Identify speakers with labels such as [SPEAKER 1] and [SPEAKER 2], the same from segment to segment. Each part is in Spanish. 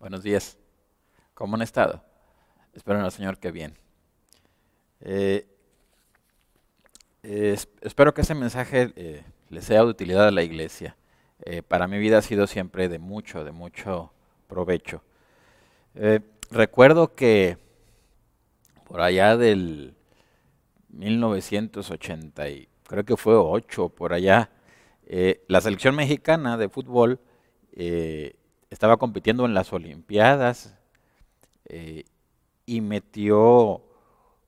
[SPEAKER 1] Buenos días. ¿Cómo han estado? Espero en el Señor que bien. Eh, eh, espero que este mensaje eh, les sea de utilidad a la iglesia. para mi vida ha sido siempre de mucho, de mucho provecho. recuerdo que por allá del 1980, y creo que fue 8, por allá, la selección mexicana de fútbol estaba compitiendo en las Olimpiadas eh, y metió,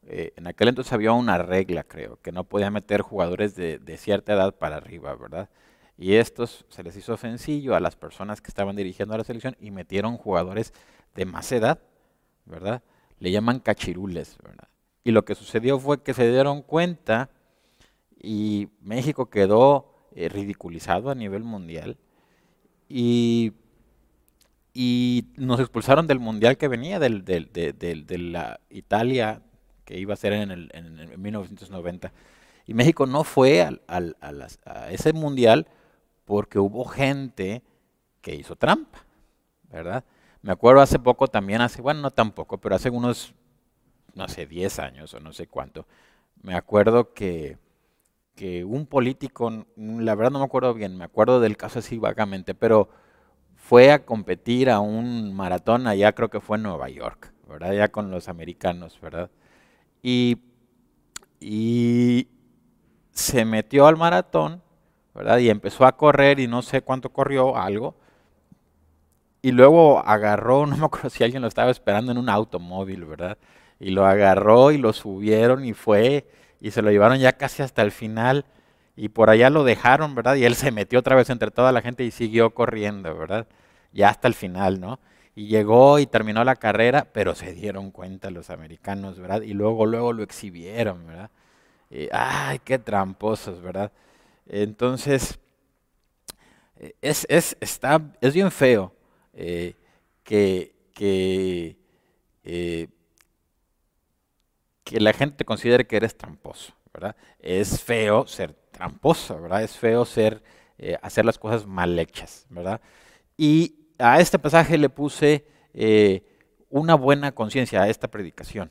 [SPEAKER 1] eh, en aquel entonces había una regla, creo, que no podía meter jugadores de, cierta edad para arriba, ¿verdad? Y estos se les hizo sencillo a las personas que estaban dirigiendo a la selección y metieron jugadores de más edad, ¿verdad? Le llaman cachirules, ¿verdad? Y lo que sucedió fue que se dieron cuenta y México quedó eh, ridiculizado a nivel mundial y y nos expulsaron del mundial que venía, del, de, la Italia que iba a ser en, el, en, 1990. Y México no fue al, al, a, ese mundial porque hubo gente que hizo trampa, ¿verdad? Me acuerdo hace poco también, hace, bueno, no tampoco, pero hace unos, no sé, 10 años o no sé cuánto, me acuerdo que, que un político, la verdad no me acuerdo bien, me acuerdo del caso así vagamente, pero fue a competir a un maratón allá, creo que fue en Nueva York, ¿verdad? Ya con los americanos, ¿verdad? Y, y se metió al maratón, ¿verdad? Y empezó a correr y no sé cuánto corrió, algo. Y luego agarró, no me acuerdo si alguien lo estaba esperando en un automóvil, ¿verdad? Y lo agarró y lo subieron y fue y se lo llevaron ya casi hasta el final y por allá lo dejaron, ¿verdad? Y él se metió otra vez entre toda la gente y siguió corriendo, ¿verdad? Ya hasta el final, ¿no? Y llegó y terminó la carrera, pero se dieron cuenta los americanos, ¿verdad? Y luego, luego lo exhibieron, ¿verdad? ay, qué tramposos, ¿verdad? Entonces, es, es, está, es bien feo eh, que, que, eh, que la gente considere que eres tramposo, ¿verdad? Es feo ser Es feo eh, hacer las cosas mal hechas, ¿verdad? Y a este pasaje le puse eh, una buena conciencia a esta predicación.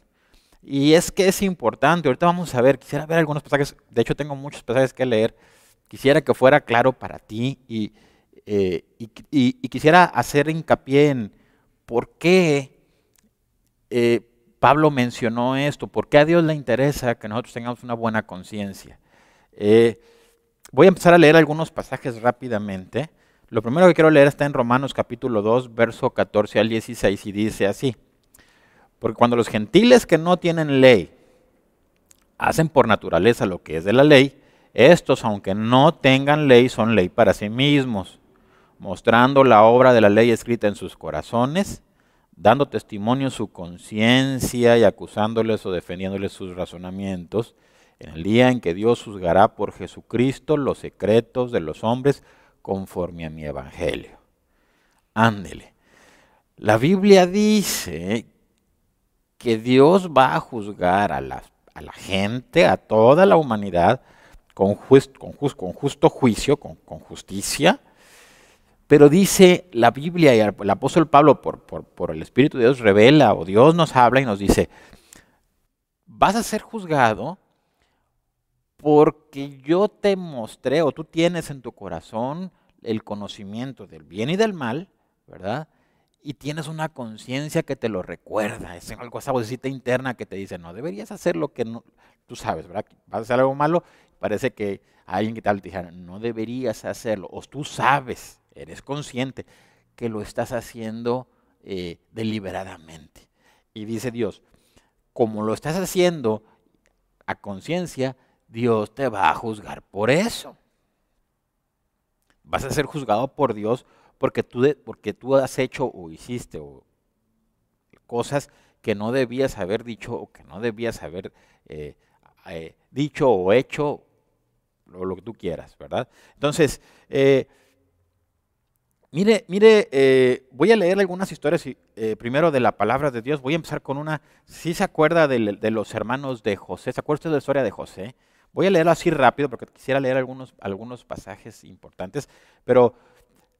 [SPEAKER 1] Y es que es importante, ahorita vamos a ver, quisiera ver algunos pasajes, de hecho tengo muchos pasajes que leer, quisiera que fuera claro para ti y, eh, y, quisiera hacer hincapié en por qué Pablo mencionó esto, por qué a Dios le interesa que nosotros tengamos una buena conciencia. Eh, voy a empezar a leer algunos pasajes rápidamente. Lo primero que quiero leer está en Romanos capítulo 2, verso 14 al 16 y dice así. Porque cuando los gentiles que no tienen ley hacen por naturaleza lo que es de la ley, estos, aunque no tengan ley, son ley para sí mismos, mostrando la obra de la ley escrita en sus corazones, dando testimonio su conciencia y acusándoles o defendiéndoles sus razonamientos en el día en que Dios juzgará por Jesucristo los secretos de los hombres conforme a mi evangelio. Ándele. La Biblia dice que Dios va a juzgar a la, gente, a toda la humanidad, con, justo juicio, con, justicia. Pero dice la Biblia y el apóstol Pablo por, por, por el Espíritu de Dios revela o Dios nos habla y nos dice, vas a ser juzgado porque yo te mostré o tú tienes en tu corazón el conocimiento del bien y del mal, ¿verdad? Y tienes una conciencia que te lo recuerda, es algo, esa vocecita interna que te dice, no, deberías hacer lo que no, tú sabes, ¿verdad? Vas a hacer algo malo, parece que alguien que tal te dijera, no deberías hacerlo, o tú sabes, eres consciente que lo estás haciendo eh, deliberadamente. Y dice Dios, como lo estás haciendo a conciencia, Dios te va a juzgar por eso. Vas a ser juzgado por Dios porque tú, porque tú has hecho o hiciste cosas que no debías haber dicho o que no debías haber eh, eh, dicho o hecho, o lo que tú quieras, ¿verdad? Entonces, eh, mire, mire, voy a leer algunas historias primero de la palabra de Dios. Voy a empezar con una, si se acuerda de, de los hermanos de José, ¿se acuerda usted de la historia de José? Voy a leerlo así rápido porque quisiera leer algunos, algunos pasajes importantes, pero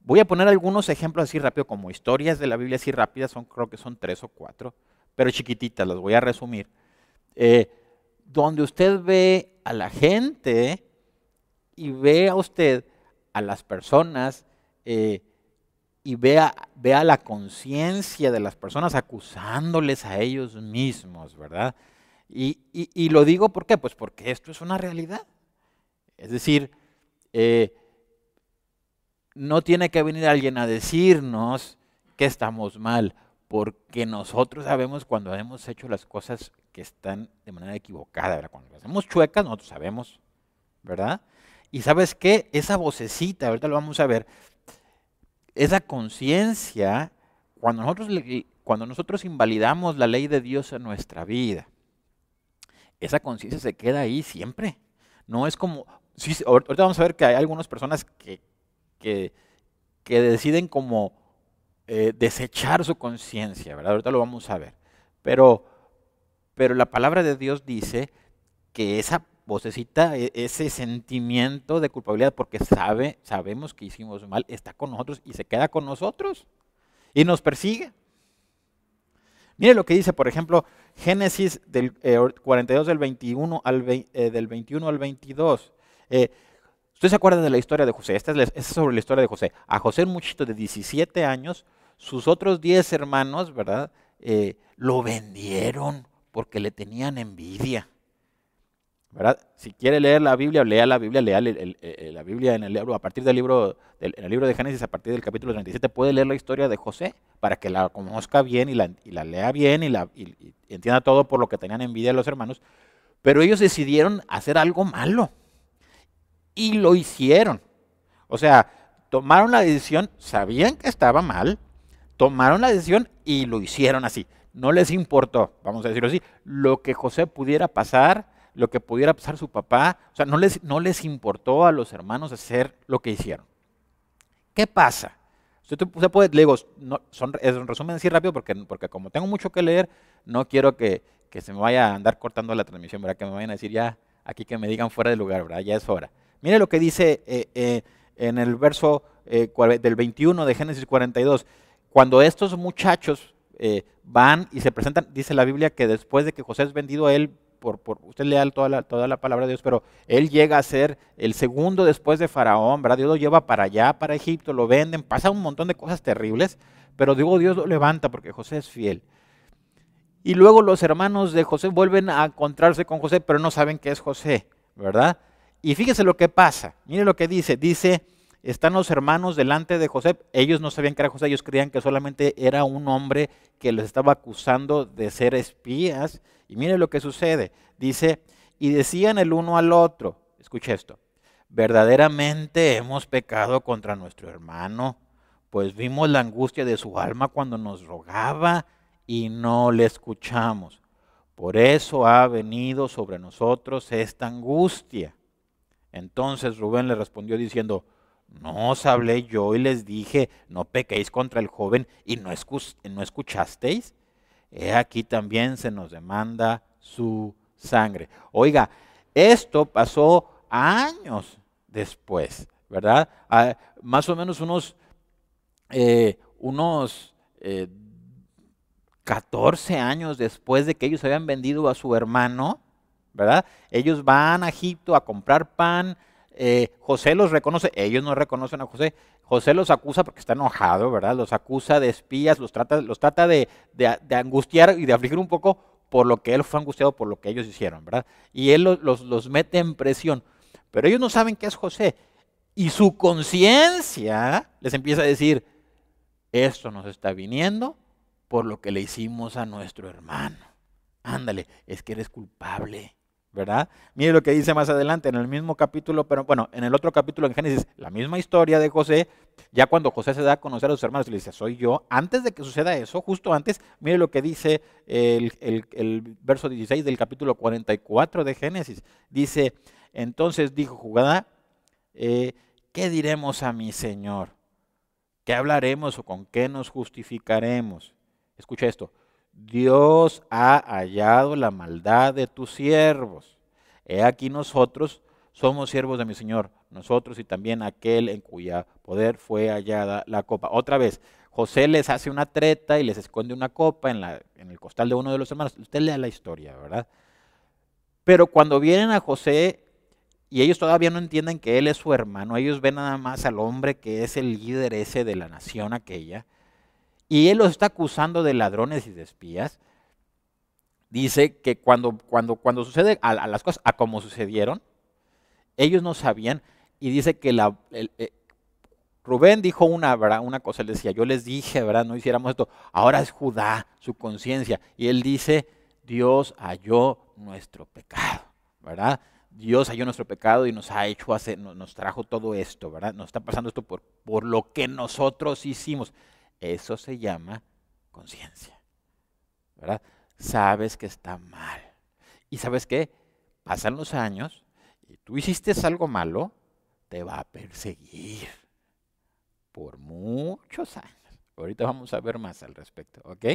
[SPEAKER 1] Voy a poner algunos ejemplos así rápido, como historias de la Biblia así rápidas, son, creo que son tres o cuatro, pero chiquititas, las voy a resumir. Eh, donde usted ve a la gente y ve a usted a las personas eh, y vea, vea la conciencia de las personas acusándoles a ellos mismos, ¿verdad? Y, lo digo ¿por qué? Pues porque esto es una realidad. Es decir, eh, no tiene que venir alguien a decirnos que estamos mal, porque nosotros sabemos cuando hemos hecho las cosas que están de manera equivocada. Cuando hacemos chuecas, nosotros sabemos, ¿verdad? Y sabes qué? Esa vocecita, ahorita lo vamos a ver, esa conciencia, cuando nosotros, cuando nosotros invalidamos la ley de Dios en nuestra vida, esa conciencia se queda ahí siempre. No es como, ahorita vamos a ver que hay algunas personas que, que, deciden como eh, desechar su conciencia, ¿verdad? Ahorita lo vamos a ver. Pero, pero la palabra de Dios dice que esa vocecita, e, ese sentimiento de culpabilidad, porque sabe, sabemos que hicimos mal, está con nosotros y se queda con nosotros y nos persigue. Mire lo que dice, por ejemplo, Génesis del 42 eh, del 21 al, eh, del 21 al 22. Eh, ¿Usted se acuerda de la historia de José? Esta es, sobre la historia de José. A José, un muchito de 17 años, sus otros 10 hermanos, ¿verdad? lo vendieron porque le tenían envidia. Si quiere leer la Biblia, lea la Biblia, lea la Biblia en el libro, a partir del libro, en el libro de Génesis, a partir del capítulo 37, puede leer la historia de José para que la conozca bien y la, lea bien y, la, entienda todo por lo que tenían envidia los hermanos. Pero ellos decidieron hacer algo malo y lo hicieron. O sea, tomaron la decisión, sabían que estaba mal, tomaron la decisión y lo hicieron así. No les importó, vamos a decirlo así, lo que José pudiera pasar lo que pudiera pasar su papá. O sea, no les, no les importó a los hermanos hacer lo que hicieron. ¿Qué pasa? Usted, puede, le digo, son, es un resumen así rápido porque, porque como tengo mucho que leer, no quiero que, se me vaya a andar cortando la transmisión, ¿verdad? Que me vayan a decir ya aquí que me digan fuera de lugar, ¿verdad? Ya es hora. Mire lo que dice eh, eh, en el verso eh, del 21 de Génesis 42. Cuando estos muchachos van y se presentan, dice la Biblia que después de que José es vendido él, por, usted lea toda la, toda la palabra de Dios, pero él llega a ser el segundo después de Faraón, ¿verdad? Dios lo lleva para allá, para Egipto, lo venden, pasa un montón de cosas terribles, pero digo, Dios lo levanta porque José es fiel. Y luego los hermanos de José vuelven a encontrarse con José, pero no saben que es José, ¿verdad? Y fíjese lo que pasa, mire lo que dice, dice, están los hermanos delante de José, ellos no sabían que era José, ellos creían que solamente era un hombre que les estaba acusando de ser espías y mire lo que sucede. Dice, y decían el uno al otro, escuche esto, verdaderamente hemos pecado contra nuestro hermano, pues vimos la angustia de su alma cuando nos rogaba y no le escuchamos. Por eso ha venido sobre nosotros esta angustia. Entonces Rubén le respondió diciendo, no os hablé yo y les dije, no pequéis contra el joven y no, escuchasteis he aquí también se nos demanda su sangre. Oiga, esto pasó años después, ¿verdad? Más o menos unos, eh, unos 14 eh, años después de que ellos habían vendido a su hermano, ¿verdad? Ellos van a Egipto a comprar pan. Eh, José los reconoce, ellos no reconocen a José. José los acusa porque está enojado, ¿verdad? Los acusa de espías, los trata, los trata de, angustiar y de afligir un poco por lo que él fue angustiado por lo que ellos hicieron, ¿verdad? Y él los, los mete en presión. Pero ellos no saben qué es José. Y su conciencia les empieza a decir, esto nos está viniendo por lo que le hicimos a nuestro hermano. Ándale, es que eres culpable. ¿Verdad? Mire lo que dice más adelante en el mismo capítulo, pero bueno, en el otro capítulo en Génesis, la misma historia de José, ya cuando José se da a conocer a sus hermanos y le dice, soy yo, antes de que suceda eso, justo antes, mire lo que dice el, verso 16 del capítulo 44 de Génesis, dice, entonces dijo Jugada, eh, ¿qué diremos a mi Señor? ¿Qué hablaremos o con qué nos justificaremos? Escucha esto, Dios ha hallado la maldad de tus siervos. He aquí nosotros somos siervos de mi Señor, nosotros y también aquel en cuya poder fue hallada la copa. Otra vez, José les hace una treta y les esconde una copa en, el costal de uno de los hermanos. Usted lea la historia, ¿verdad? Pero cuando vienen a José y ellos todavía no entienden que él es su hermano, ellos ven nada más al hombre que es el líder ese de la nación aquella, y él los está acusando de ladrones y de espías. Dice que cuando, cuando, cuando sucede a, las cosas, a como sucedieron, ellos no sabían, y dice que la, eh, Rubén dijo una, una cosa, él decía, yo les dije, ¿verdad? No hiciéramos esto. Ahora es Judá, su conciencia. Y él dice, Dios halló nuestro pecado, ¿verdad? Dios halló nuestro pecado y nos ha hecho hacer, nos trajo todo esto, ¿verdad? Nos está pasando esto por, por lo que nosotros hicimos. Eso se llama conciencia, ¿verdad? Sabes que está mal. Y sabes qué? Pasan los años y tú hiciste algo malo, te va a perseguir por muchos años. Ahorita vamos a ver más al respecto, ¿ok?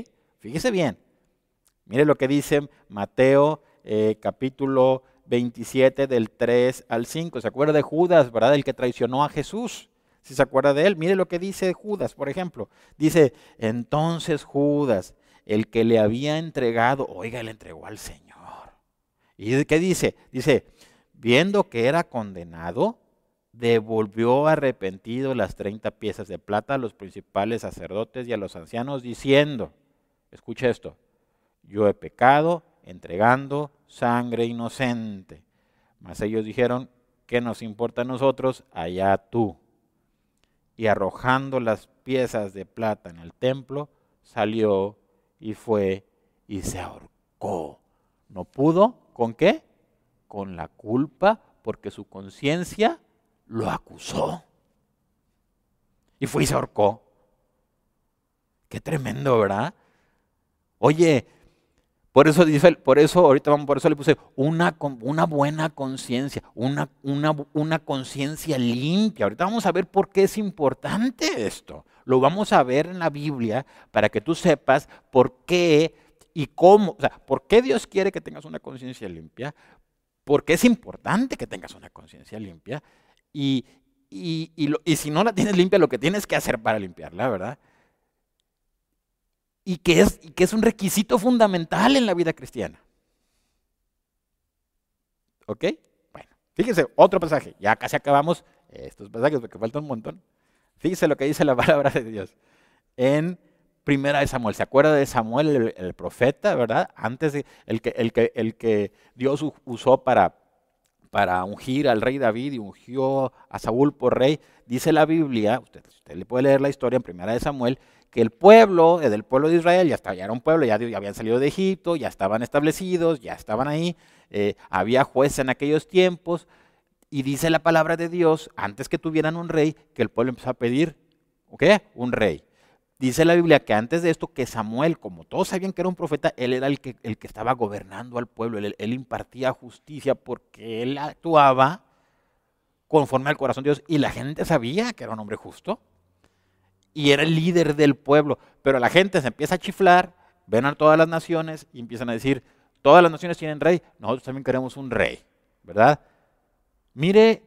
[SPEAKER 1] Fíjese bien. Mire lo que dice Mateo eh, capítulo 27 del 3 al 5. ¿Se acuerda de Judas, verdad? El que traicionó a Jesús. Si se acuerda de él, mire lo que dice Judas, por ejemplo. Dice, entonces Judas, el que le había entregado, oiga, le entregó al Señor. ¿Y qué dice? Dice, viendo que era condenado, devolvió arrepentido las 30 piezas de plata a los principales sacerdotes y a los ancianos, diciendo, escucha esto, yo he pecado entregando sangre inocente. Mas ellos dijeron, ¿qué nos importa a nosotros? Allá tú. Y arrojando las piezas de plata en el templo, salió y fue y se ahorcó. No pudo, ¿con qué? Con la culpa, porque su conciencia lo acusó. Y fue y se ahorcó. Qué tremendo, ¿verdad? Oye, por eso, por eso, ahorita vamos, por eso le puse una, una buena conciencia, una, una, una conciencia limpia. Ahorita vamos a ver por qué es importante esto. Lo vamos a ver en la Biblia para que tú sepas por qué y cómo, o sea, por qué Dios quiere que tengas una conciencia limpia, por qué es importante que tengas una conciencia limpia y, y, y si no la tienes limpia, lo que tienes que hacer para limpiarla, ¿verdad? Y que es, que es un requisito fundamental en la vida cristiana. ¿Ok? Bueno, fíjense, otro pasaje. Ya casi acabamos estos pasajes porque falta un montón. Fíjense lo que dice la palabra de Dios. En Primera de Samuel. ¿Se acuerda de Samuel, el, profeta, verdad? Antes, de, el, que, el, que, el que Dios usó para, para ungir al rey David y ungió a Saúl por rey. Dice la Biblia, usted, usted le puede leer la historia en Primera de Samuel, que el pueblo, el pueblo de Israel, ya, estaba, ya era un pueblo, ya, habían salido de Egipto, ya estaban establecidos, ya estaban ahí, eh, había jueces en aquellos tiempos, y dice la palabra de Dios, antes que tuvieran un rey, que el pueblo empezó a pedir, ¿qué? Un rey. Dice la Biblia que antes de esto, que Samuel, como todos sabían que era un profeta, él era el que, el que estaba gobernando al pueblo, él impartía justicia porque él actuaba conforme al corazón de Dios y la gente sabía que era un hombre justo y era el líder del pueblo. Pero la gente se empieza a chiflar, ven a todas las naciones y empiezan a decir, todas las naciones tienen rey, nosotros también queremos un rey, ¿verdad? Mire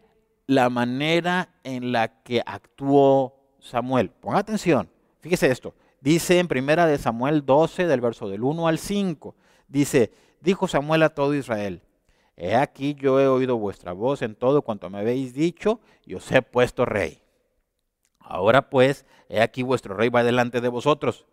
[SPEAKER 1] la manera en la que actuó Samuel. Ponga atención, fíjese esto. Dice en primera de Samuel 12, del verso del 1 al 5, dice, dijo Samuel a todo Israel, he aquí yo he oído vuestra voz en todo cuanto me habéis dicho y os he puesto rey. Ahora pues, he aquí vuestro rey va delante de vosotros.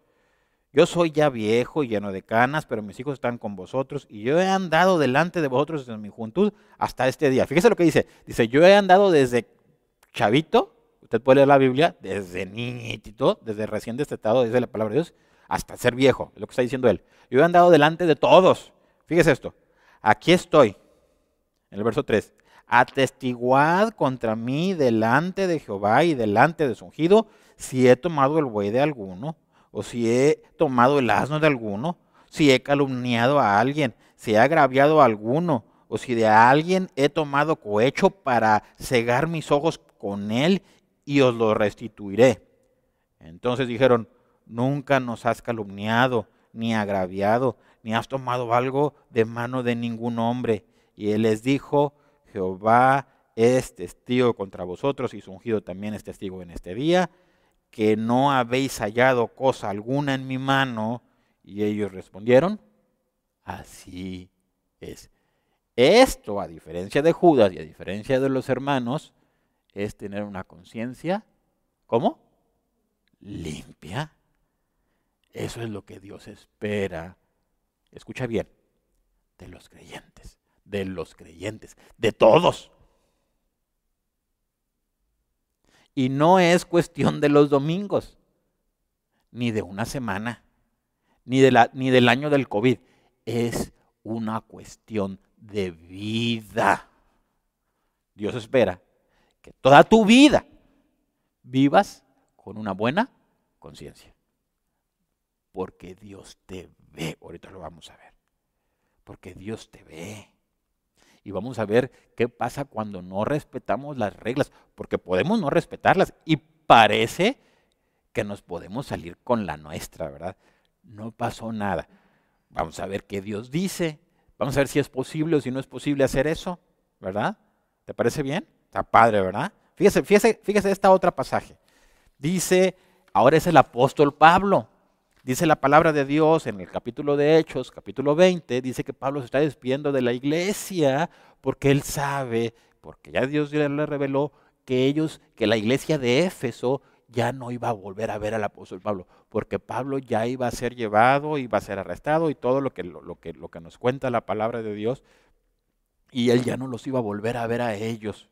[SPEAKER 1] Yo soy ya viejo y lleno de canas, pero mis hijos están con vosotros y yo he andado delante de vosotros desde mi juventud hasta este día. Fíjese lo que dice. Dice, yo he andado desde chavito, usted puede leer la Biblia, desde niñito, desde recién destetado, desde la palabra de Dios, hasta ser viejo, es lo que está diciendo él. Yo he andado delante de todos. Fíjese esto. Aquí estoy, en el verso 3 atestiguad contra mí delante de Jehová y delante de su ungido, si he tomado el buey de alguno, o si he tomado el asno de alguno, si he calumniado a alguien, si he agraviado a alguno, o si de alguien he tomado cohecho para cegar mis ojos con él, y os lo restituiré. Entonces dijeron, nunca nos has calumniado, ni agraviado, ni has tomado algo de mano de ningún hombre. Y él les dijo, Jehová es testigo contra vosotros y su ungido también es testigo en este día, que no habéis hallado cosa alguna en mi mano. Y ellos respondieron, así es. Esto, a diferencia de Judas y a diferencia de los hermanos, es tener una conciencia, ¿cómo? Limpia. Eso es lo que Dios espera. Escucha bien, de los creyentes, de los creyentes, de todos. Y no es cuestión de los domingos, ni de una semana, ni, de la, ni del año del COVID. Es una cuestión de vida. Dios espera que toda tu vida vivas con una buena conciencia. Porque Dios te ve. Ahorita lo vamos a ver. Porque Dios te ve. Y vamos a ver qué pasa cuando no respetamos las reglas. Porque podemos no respetarlas. Y parece que nos podemos salir con la nuestra, ¿verdad? No pasó nada. Vamos a ver qué Dios dice. Vamos a ver si es posible o si no es posible hacer eso, ¿verdad? ¿Te parece bien? Está padre, ¿verdad? Fíjese, fíjese, fíjese esta otra pasaje. Dice, ahora es el apóstol Pablo. Dice la palabra de Dios en el capítulo de Hechos, capítulo 20, dice que Pablo se está despidiendo de la iglesia porque él sabe, porque ya Dios le reveló que ellos, que la iglesia de Éfeso ya no iba a volver a ver al apóstol Pablo, porque Pablo ya iba a ser llevado, iba a ser arrestado y todo lo que, lo, que, lo que nos cuenta la palabra de Dios, y él ya no los iba a volver a ver a ellos.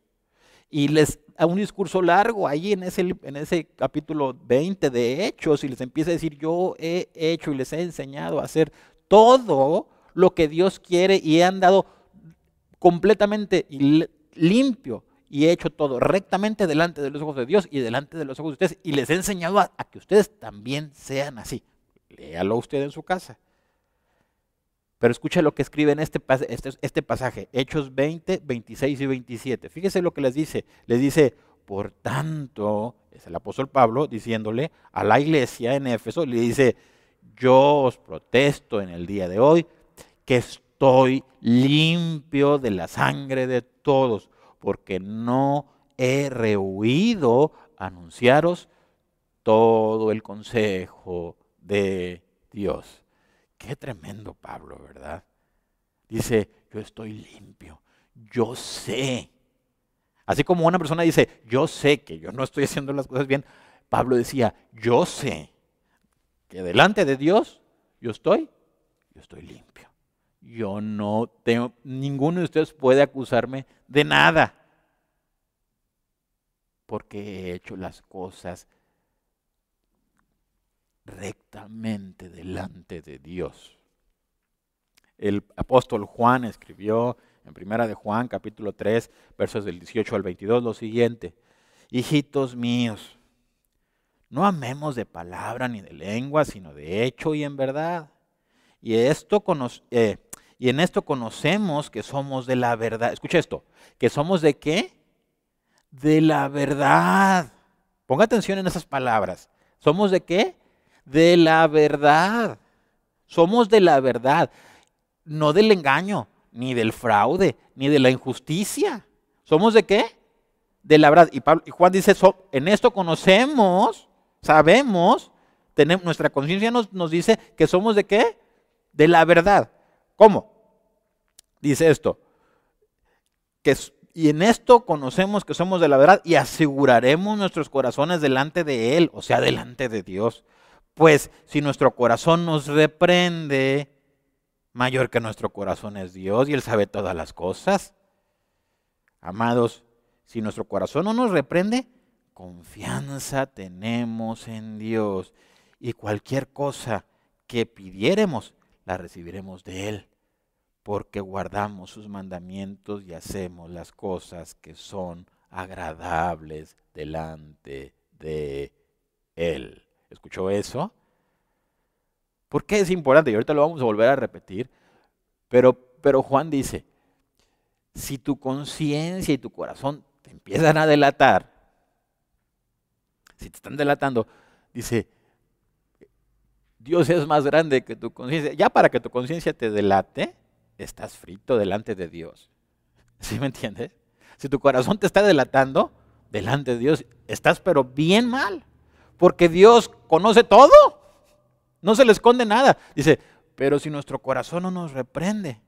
[SPEAKER 1] Y les a un discurso largo ahí en ese, en ese capítulo 20 de Hechos y les empieza a decir, yo he hecho y les he enseñado a hacer todo lo que Dios quiere y he andado completamente limpio y he hecho todo rectamente delante de los ojos de Dios y delante de los ojos de ustedes y les he enseñado a, que ustedes también sean así. Léalo usted en su casa. Pero escucha lo que escribe en este, este, este, pasaje, Hechos 20, 26 y 27. Fíjese lo que les dice. Les dice, por tanto, es el apóstol Pablo diciéndole a la iglesia en Éfeso, le dice, yo os protesto en el día de hoy que estoy limpio de la sangre de todos porque no he rehuido anunciaros todo el consejo de Dios. Qué tremendo Pablo, ¿verdad? Dice, yo estoy limpio, yo sé. Así como una persona dice, yo sé que yo no estoy haciendo las cosas bien, Pablo decía, yo sé que delante de Dios yo estoy, yo estoy limpio yo no tengo, ninguno de ustedes puede acusarme de nada, porque he hecho las cosas rectamente delante de Dios. El apóstol Juan escribió en Primera de Juan, capítulo 3, versos del 18 al 22, lo siguiente: Hijitos míos, no amemos de palabra ni de lengua, sino de hecho y en verdad. Y esto eh, y en esto conocemos que somos de la verdad. Escucha esto, que somos de qué? De la verdad. Ponga atención en esas palabras. ¿Somos de qué? De la verdad. Somos de la verdad, no del engaño, ni del fraude, ni de la injusticia. ¿Somos de qué? De la verdad. Y, y Juan dice, en esto conocemos, sabemos, tenemos, nuestra conciencia nos, nos dice que somos de qué? De la verdad. ¿Cómo? Dice esto, que, y en esto conocemos que somos de la verdad y aseguraremos nuestros corazones delante de Él, o sea, delante de Dios. Pues si nuestro corazón nos reprende, mayor que nuestro corazón es Dios y Él sabe todas las cosas. Amados, si nuestro corazón no nos reprende, confianza tenemos en Dios y cualquier cosa que pidiéremos, la recibiremos de Él, porque guardamos sus mandamientos y hacemos las cosas que son agradables delante de Él. ¿Escuchó eso? ¿Por qué es importante? Y ahorita lo vamos a volver a repetir, pero, pero Juan dice, si tu conciencia y tu corazón te empiezan a delatar, si te están delatando, dice, Dios es más grande que tu conciencia. Ya para que tu conciencia te delate, estás frito delante de Dios. ¿Sí me entiendes? Si tu corazón te está delatando delante de Dios, estás pero bien mal. Porque Dios conoce todo. No se le esconde nada. Dice, pero si nuestro corazón no nos reprende,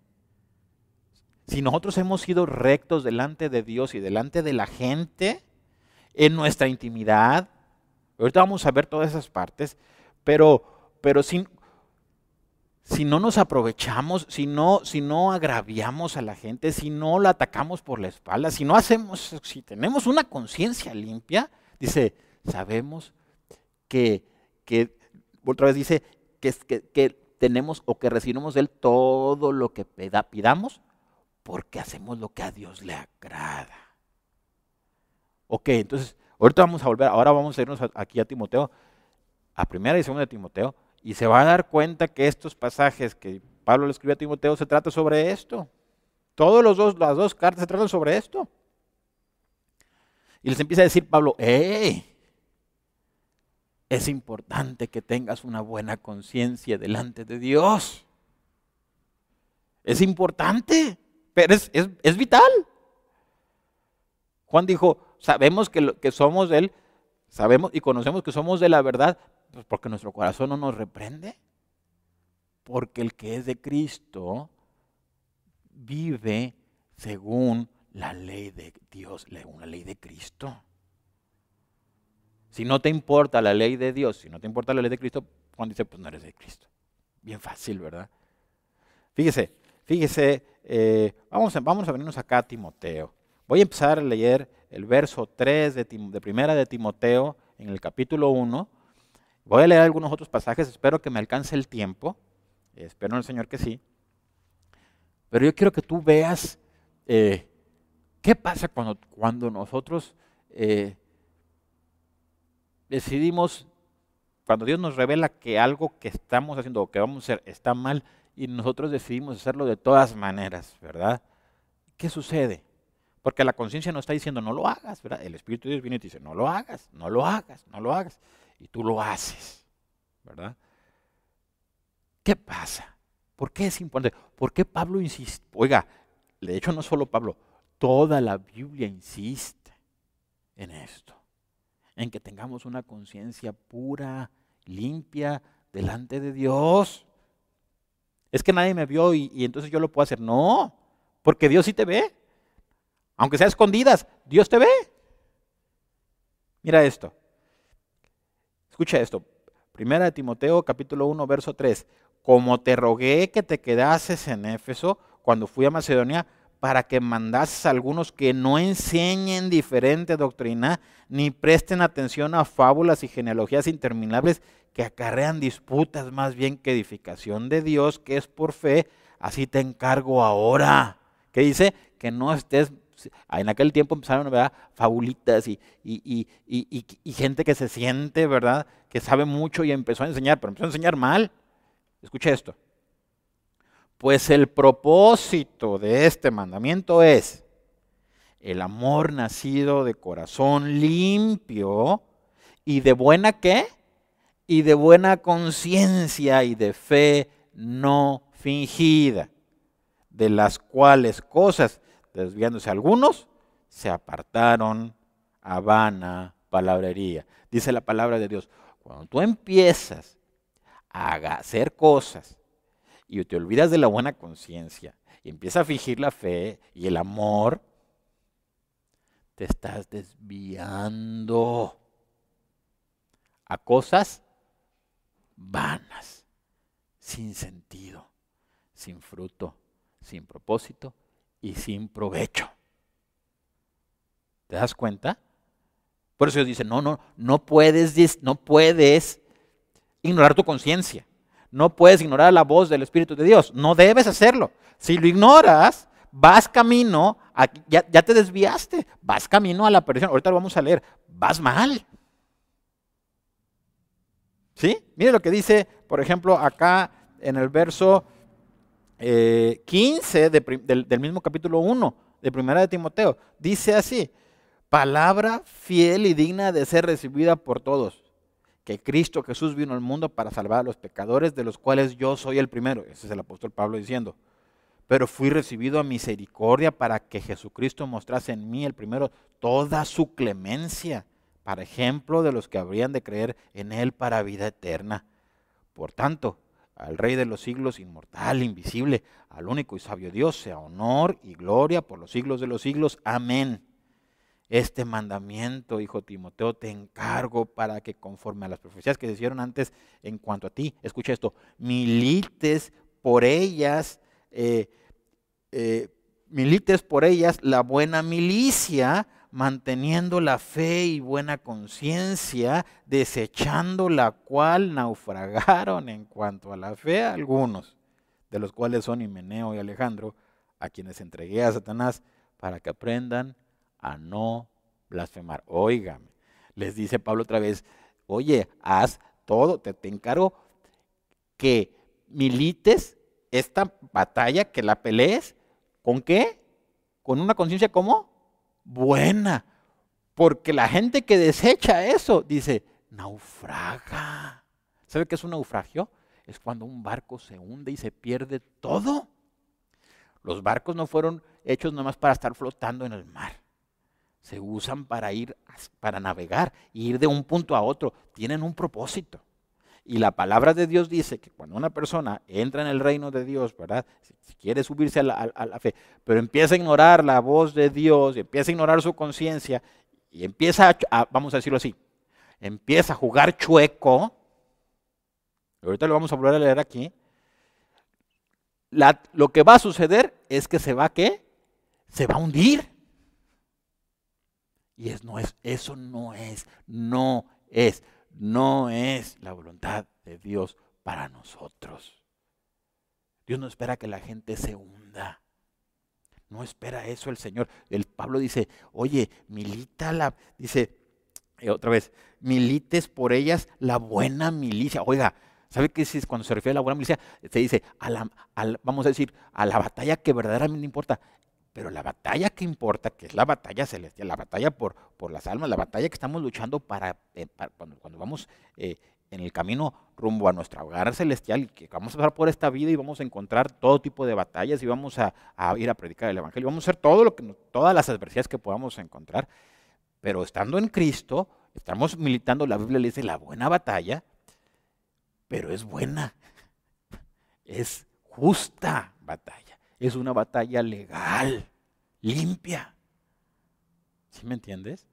[SPEAKER 1] si nosotros hemos sido rectos delante de Dios y delante de la gente, en nuestra intimidad, ahorita vamos a ver todas esas partes, pero, pero si, si no nos aprovechamos, si no, si no agraviamos a la gente, si no la atacamos por la espalda, si no hacemos, si tenemos una conciencia limpia, dice, sabemos que, que, otra vez dice, que, que, tenemos o que recibimos de Él todo lo que pidamos porque hacemos lo que a Dios le agrada. Ok, entonces, ahorita vamos a volver, ahora vamos a irnos aquí a Timoteo, a primera y segunda de Timoteo, y se va a dar cuenta que estos pasajes que Pablo le escribió a Timoteo se trata sobre esto. Todos los dos, las dos cartas se tratan sobre esto. Y les empieza a decir Pablo, ¡eh! Es importante que tengas una buena conciencia delante de Dios. Es importante. Pero es, vital. Juan dijo, sabemos que, que somos de Él, sabemos y conocemos que somos de la verdad, pues porque nuestro corazón no nos reprende. Porque el que es de Cristo vive según la ley de Dios, una ley de Cristo. Si no te importa la ley de Dios, si no te importa la ley de Cristo, Juan dice, pues no eres de Cristo. Bien fácil, ¿verdad? Fíjese, fíjese eh, vamos, a, vamos a venirnos acá a Timoteo. Voy a empezar a leer el verso 3 de, de primera de Timoteo en el capítulo 1. Voy a leer algunos otros pasajes, espero que me alcance el tiempo. espero en el Señor que sí. Pero yo quiero que tú veas eh, qué pasa cuando, cuando nosotros eh, decidimos, cuando Dios nos revela que algo que estamos haciendo o que vamos a hacer está mal y nosotros decidimos hacerlo de todas maneras, ¿verdad? ¿Qué sucede? Porque la conciencia no está diciendo no lo hagas, ¿verdad? El Espíritu de Dios viene y te dice no lo hagas, no lo hagas, no lo hagas. Y tú lo haces, ¿verdad? ¿Qué pasa? ¿Por qué es importante? ¿Por qué Pablo insiste? Oiga, de hecho no solo Pablo, toda la Biblia insiste en esto, en que tengamos una conciencia pura, limpia, delante de Dios. Es que nadie me vio y, entonces yo lo puedo hacer. No, porque Dios sí te ve. Aunque sea escondidas, Dios te ve. Mira esto. Escucha esto. Primera de Timoteo capítulo 1 verso 3. Como te rogué que te quedases en Éfeso cuando fui a Macedonia para que mandases a algunos que no enseñen diferente doctrina ni presten atención a fábulas y genealogías interminables que acarrean disputas más bien que edificación de Dios, que es por fe, así te encargo ahora. Que dice que no estés, en aquel tiempo empezaron, ¿verdad? Fabulitas y, y, y, y, gente que se siente, ¿verdad? Que sabe mucho y empezó a enseñar, pero empezó a enseñar mal. Escucha esto. Pues el propósito de este mandamiento es el amor nacido de corazón limpio y de buena qué? y de buena conciencia y de fe no fingida, de las cuales cosas, desviándose algunos, se apartaron a vana palabrería. Dice la palabra de Dios, cuando tú empiezas a hacer cosas y te olvidas de la buena conciencia y empiezas a fingir la fe y el amor, te estás desviando a cosas vanas, sin sentido, sin fruto, sin propósito y sin provecho. ¿Te das cuenta? Por eso Dios dice, no, no, no puedes, no puedes ignorar tu conciencia. No puedes ignorar la voz del Espíritu de Dios. No debes hacerlo. Si lo ignoras, vas camino, ya, ya, te desviaste, vas camino a la perdición. Ahorita lo vamos a leer. Vas mal. ¿Sí? Mire lo que dice, por ejemplo, acá en el verso 15 eh, del, del, mismo capítulo 1 de Primera de Timoteo. Dice así, palabra fiel y digna de ser recibida por todos, que Cristo Jesús vino al mundo para salvar a los pecadores, de los cuales yo soy el primero. Ese es el apóstol Pablo diciendo. pero fui recibido a misericordia para que Jesucristo mostrase en mí el primero toda su clemencia, para ejemplo de los que habrían de creer en Él para vida eterna. Por tanto, al Rey de los siglos, inmortal, invisible, al único y sabio Dios, sea honor y gloria por los siglos de los siglos. Amén. Este mandamiento, hijo Timoteo, te encargo para que conforme a las profecías que se hicieron antes en cuanto a ti, escucha esto, milites por ellas, eh, eh, milites por ellas la buena milicia, manteniendo la fe y buena conciencia, desechando la cual naufragaron en cuanto a la fe algunos, de los cuales son Himeneo y Alejandro, a quienes entregué a Satanás para que aprendan a no blasfemar. Óigame, les dice Pablo otra vez, oye, haz todo, te, te encargo que milites esta batalla, que la pelees, ¿con qué? Con una conciencia como buena. Porque la gente que desecha eso dice, naufraga. ¿Sabe qué es un naufragio? Es cuando un barco se hunde y se pierde todo. Los barcos no fueron hechos nomás para estar flotando en el mar. Se usan para ir, para navegar, ir de un punto a otro. Tienen un propósito. Y la palabra de Dios dice que cuando una persona entra en el reino de Dios, ¿verdad? Si, quiere subirse a la, fe, pero empieza a ignorar la voz de Dios, empieza a ignorar su conciencia, y empieza a, vamos a decirlo así, empieza a jugar chueco, ahorita lo vamos a volver a leer aquí, lo que va a suceder es que se va qué? Se va a hundir. Y es, no es, eso no es, no es no es la voluntad de Dios para nosotros. Dios no espera que la gente se hunda. No espera eso el Señor. El Pablo dice, oye, milita la, dice eh, otra vez, milites por ellas la buena milicia. Oiga, ¿sabe qué es cuando se refiere a la buena milicia? Se dice, a la, vamos a decir, a la batalla que verdaderamente importa. Pero la batalla que importa, que es la batalla celestial, la batalla por, por las almas, la batalla que estamos luchando para, eh, cuando, vamos eh, en el camino rumbo a nuestra hogar celestial y que vamos a pasar por esta vida y vamos a encontrar todo tipo de batallas y vamos a, ir a predicar el Evangelio, vamos a hacer todo lo que, todas las adversidades que podamos encontrar. Pero estando en Cristo, estamos militando, la Biblia le dice la buena batalla, pero es buena, es justa batalla es una batalla legal, limpia. ¿Sí me entiendes?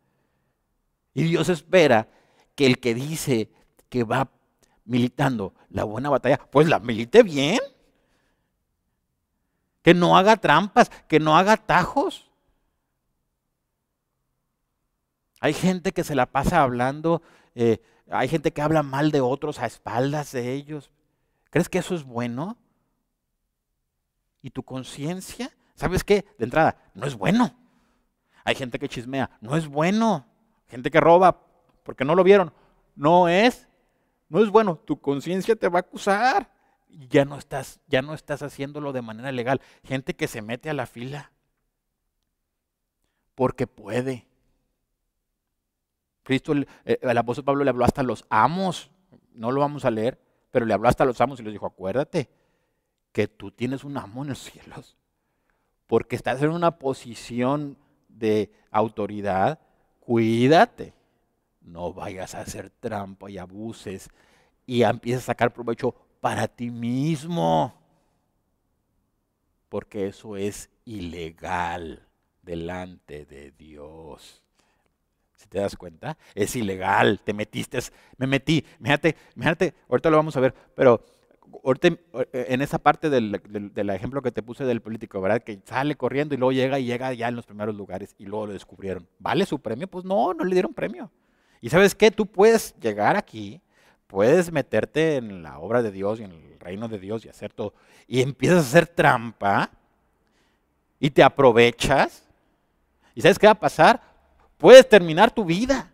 [SPEAKER 1] Y Dios espera que el que dice que va militando la buena batalla, pues la milite bien. Que no haga trampas, que no haga tajos. Hay gente que se la pasa hablando, eh, hay gente que habla mal de otros a espaldas de ellos. ¿Crees que eso es bueno? Y tu conciencia, ¿sabes qué? De entrada, no es bueno. Hay gente que chismea, no es bueno. Gente que roba porque no lo vieron, no es. No es bueno, tu conciencia te va a acusar. Ya no estás, ya no estás haciéndolo de manera legal. Gente que se mete a la fila porque puede. Cristo, el, eh, el apóstol Pablo le habló hasta los amos, no lo vamos a leer, pero le habló hasta los amos y les dijo, acuérdate, que tú tienes un amo en los cielos, porque estás en una posición de autoridad, cuídate, no vayas a hacer trampa y abuses y empieces a sacar provecho para ti mismo, porque eso es ilegal delante de Dios. Si te das cuenta, es ilegal, te metiste, me metí, fíjate, fíjate, ahorita lo vamos a ver, pero en esa parte del, ejemplo que te puse del político, ¿verdad? Que sale corriendo y luego llega y llega ya en los primeros lugares y luego lo descubrieron. ¿Vale su premio? Pues no, no le dieron premio. Y sabes qué, tú puedes llegar aquí, puedes meterte en la obra de Dios y en el reino de Dios y hacer todo, y empiezas a hacer trampa y te aprovechas. ¿Y sabes qué va a pasar? Puedes terminar tu vida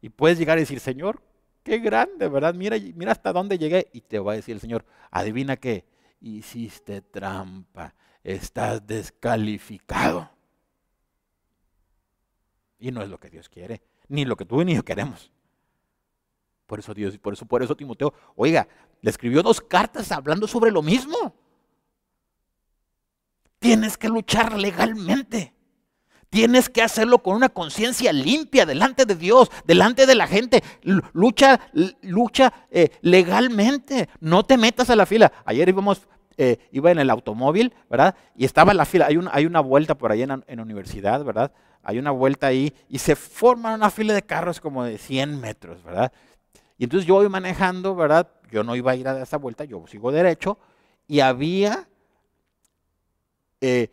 [SPEAKER 1] y puedes llegar a decir, Señor, Qué grande, ¿verdad? Mira, mira hasta dónde llegué. Y te va a decir el Señor, adivina qué, hiciste trampa, estás descalificado. Y no es lo que Dios quiere, ni lo que tú ni yo queremos. Por eso Dios, por eso, por eso Timoteo, oiga, le escribió dos cartas hablando sobre lo mismo. Tienes que luchar legalmente. Tienes que hacerlo con una conciencia limpia delante de Dios, delante de la gente. Lucha, lucha eh, legalmente. No te metas a la fila. Ayer íbamos, eh, iba en el automóvil, ¿verdad? Y estaba en la fila. Hay, hay una vuelta por ahí en, la universidad, ¿verdad? Hay una vuelta ahí y se forma una fila de carros como de 100 metros, ¿verdad? Y entonces yo voy manejando, ¿verdad? Yo no iba a ir a esa vuelta, yo sigo derecho. Y había eh,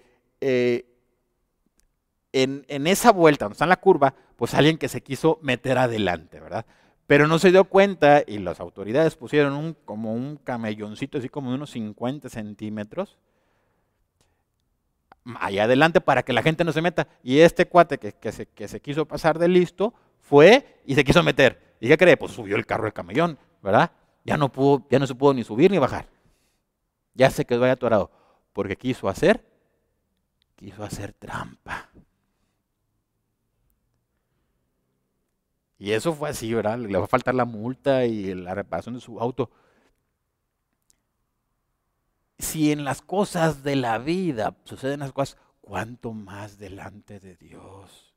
[SPEAKER 1] en, esa vuelta, donde está en la curva, pues alguien que se quiso meter adelante, ¿verdad? Pero no se dio cuenta y las autoridades pusieron como un camelloncito así como de unos 50 centímetros allá adelante para que la gente no se meta. Y este cuate que, se, quiso pasar de listo fue y se quiso meter. ¿Y qué cree? Pues subió el carro del camellón, ¿verdad? Ya no, pudo, ya no se pudo ni subir ni bajar. Ya se quedó ahí atorado. Porque quiso hacer, quiso hacer trampa. Y eso fue así, ¿verdad? Le va a faltar la multa y la reparación de su auto. Si en las cosas de la vida suceden las cosas, ¿cuánto más delante de Dios?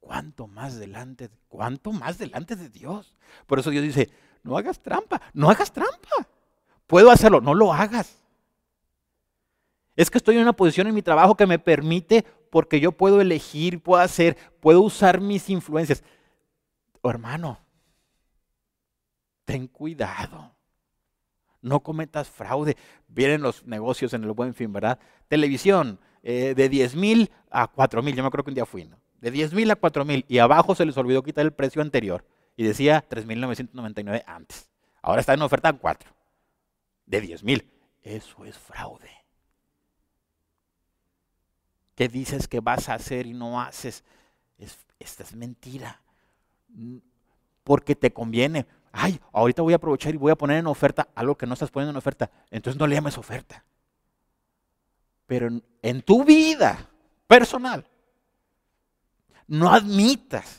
[SPEAKER 1] ¿Cuánto más delante? ¿Cuánto más delante de Dios? Por eso Dios dice, no hagas trampa, no hagas trampa. Puedo hacerlo, no lo hagas. Es que estoy en una posición en mi trabajo que me permite porque yo puedo elegir, puedo hacer, puedo usar mis influencias. Oh, hermano, ten cuidado. No cometas fraude. Vienen los negocios en el buen fin, ¿verdad? Televisión, eh, de 10 mil a 4 mil. Yo me acuerdo que un día fui, ¿no? De 10 mil a 4 mil. Y abajo se les olvidó quitar el precio anterior. Y decía 3.999 antes. Ahora está en oferta en 4. De 10 mil. Eso es fraude. ¿Qué dices que vas a hacer y no haces? esta es mentira porque te conviene. Ay, ahorita voy a aprovechar y voy a poner en oferta algo que no estás poniendo en oferta. Entonces no le llames oferta. Pero en, tu vida personal, no admitas,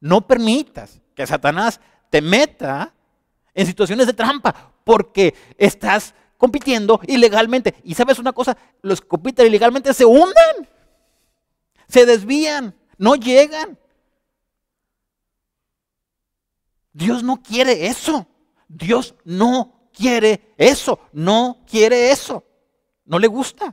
[SPEAKER 1] no permitas que Satanás te meta en situaciones de trampa porque estás compitiendo ilegalmente. Y sabes una cosa, los que compiten ilegalmente se hunden, se desvían, no llegan. Dios no quiere eso. Dios no quiere eso. No quiere eso. No le gusta.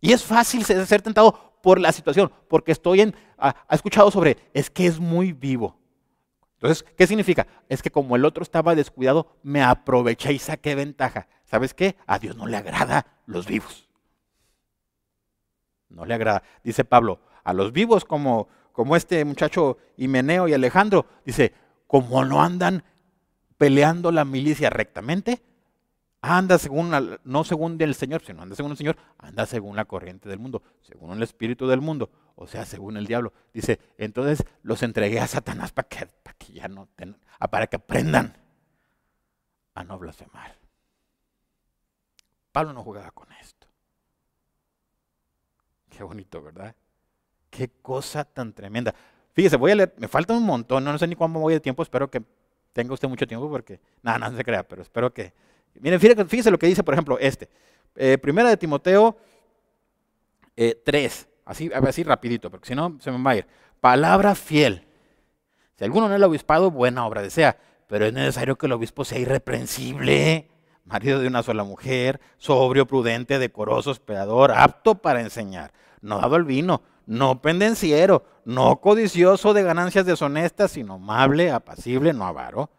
[SPEAKER 1] Y es fácil ser tentado por la situación, porque estoy en, ha, escuchado sobre, es que es muy vivo. Entonces, ¿qué significa? Es que como el otro estaba descuidado, me aproveché y saqué ventaja. ¿Sabes qué? A Dios no le agrada los vivos. No le agrada. Dice Pablo, a los vivos como como este muchacho Himeneo y Alejandro, dice, como no andan peleando la milicia rectamente, anda según, no según el Señor, sino anda según el Señor, anda según la corriente del mundo, según el espíritu del mundo, o sea, según el diablo. Dice, entonces los entregué a Satanás para que, para que ya no, para que aprendan a no blasfemar. Pablo no jugaba con esto. Qué bonito, ¿verdad? Qué cosa tan tremenda. Fíjese, voy a leer, me falta un montón, no, sé ni cuándo voy de tiempo, espero que tenga usted mucho tiempo porque, nada, no, se crea, pero espero que... Miren, fíjese, lo que dice, por ejemplo, este. Eh, primera de Timoteo 3, eh, así, así rapidito, porque si no se me va a ir. Palabra fiel. Si alguno no es el obispado, buena obra desea, pero es necesario que el obispo sea irreprensible, marido de una sola mujer, sobrio, prudente, decoroso, hospedador, apto para enseñar, no dado al vino, no pendenciero, no codicioso de ganancias deshonestas, sino amable, apacible, no avaro,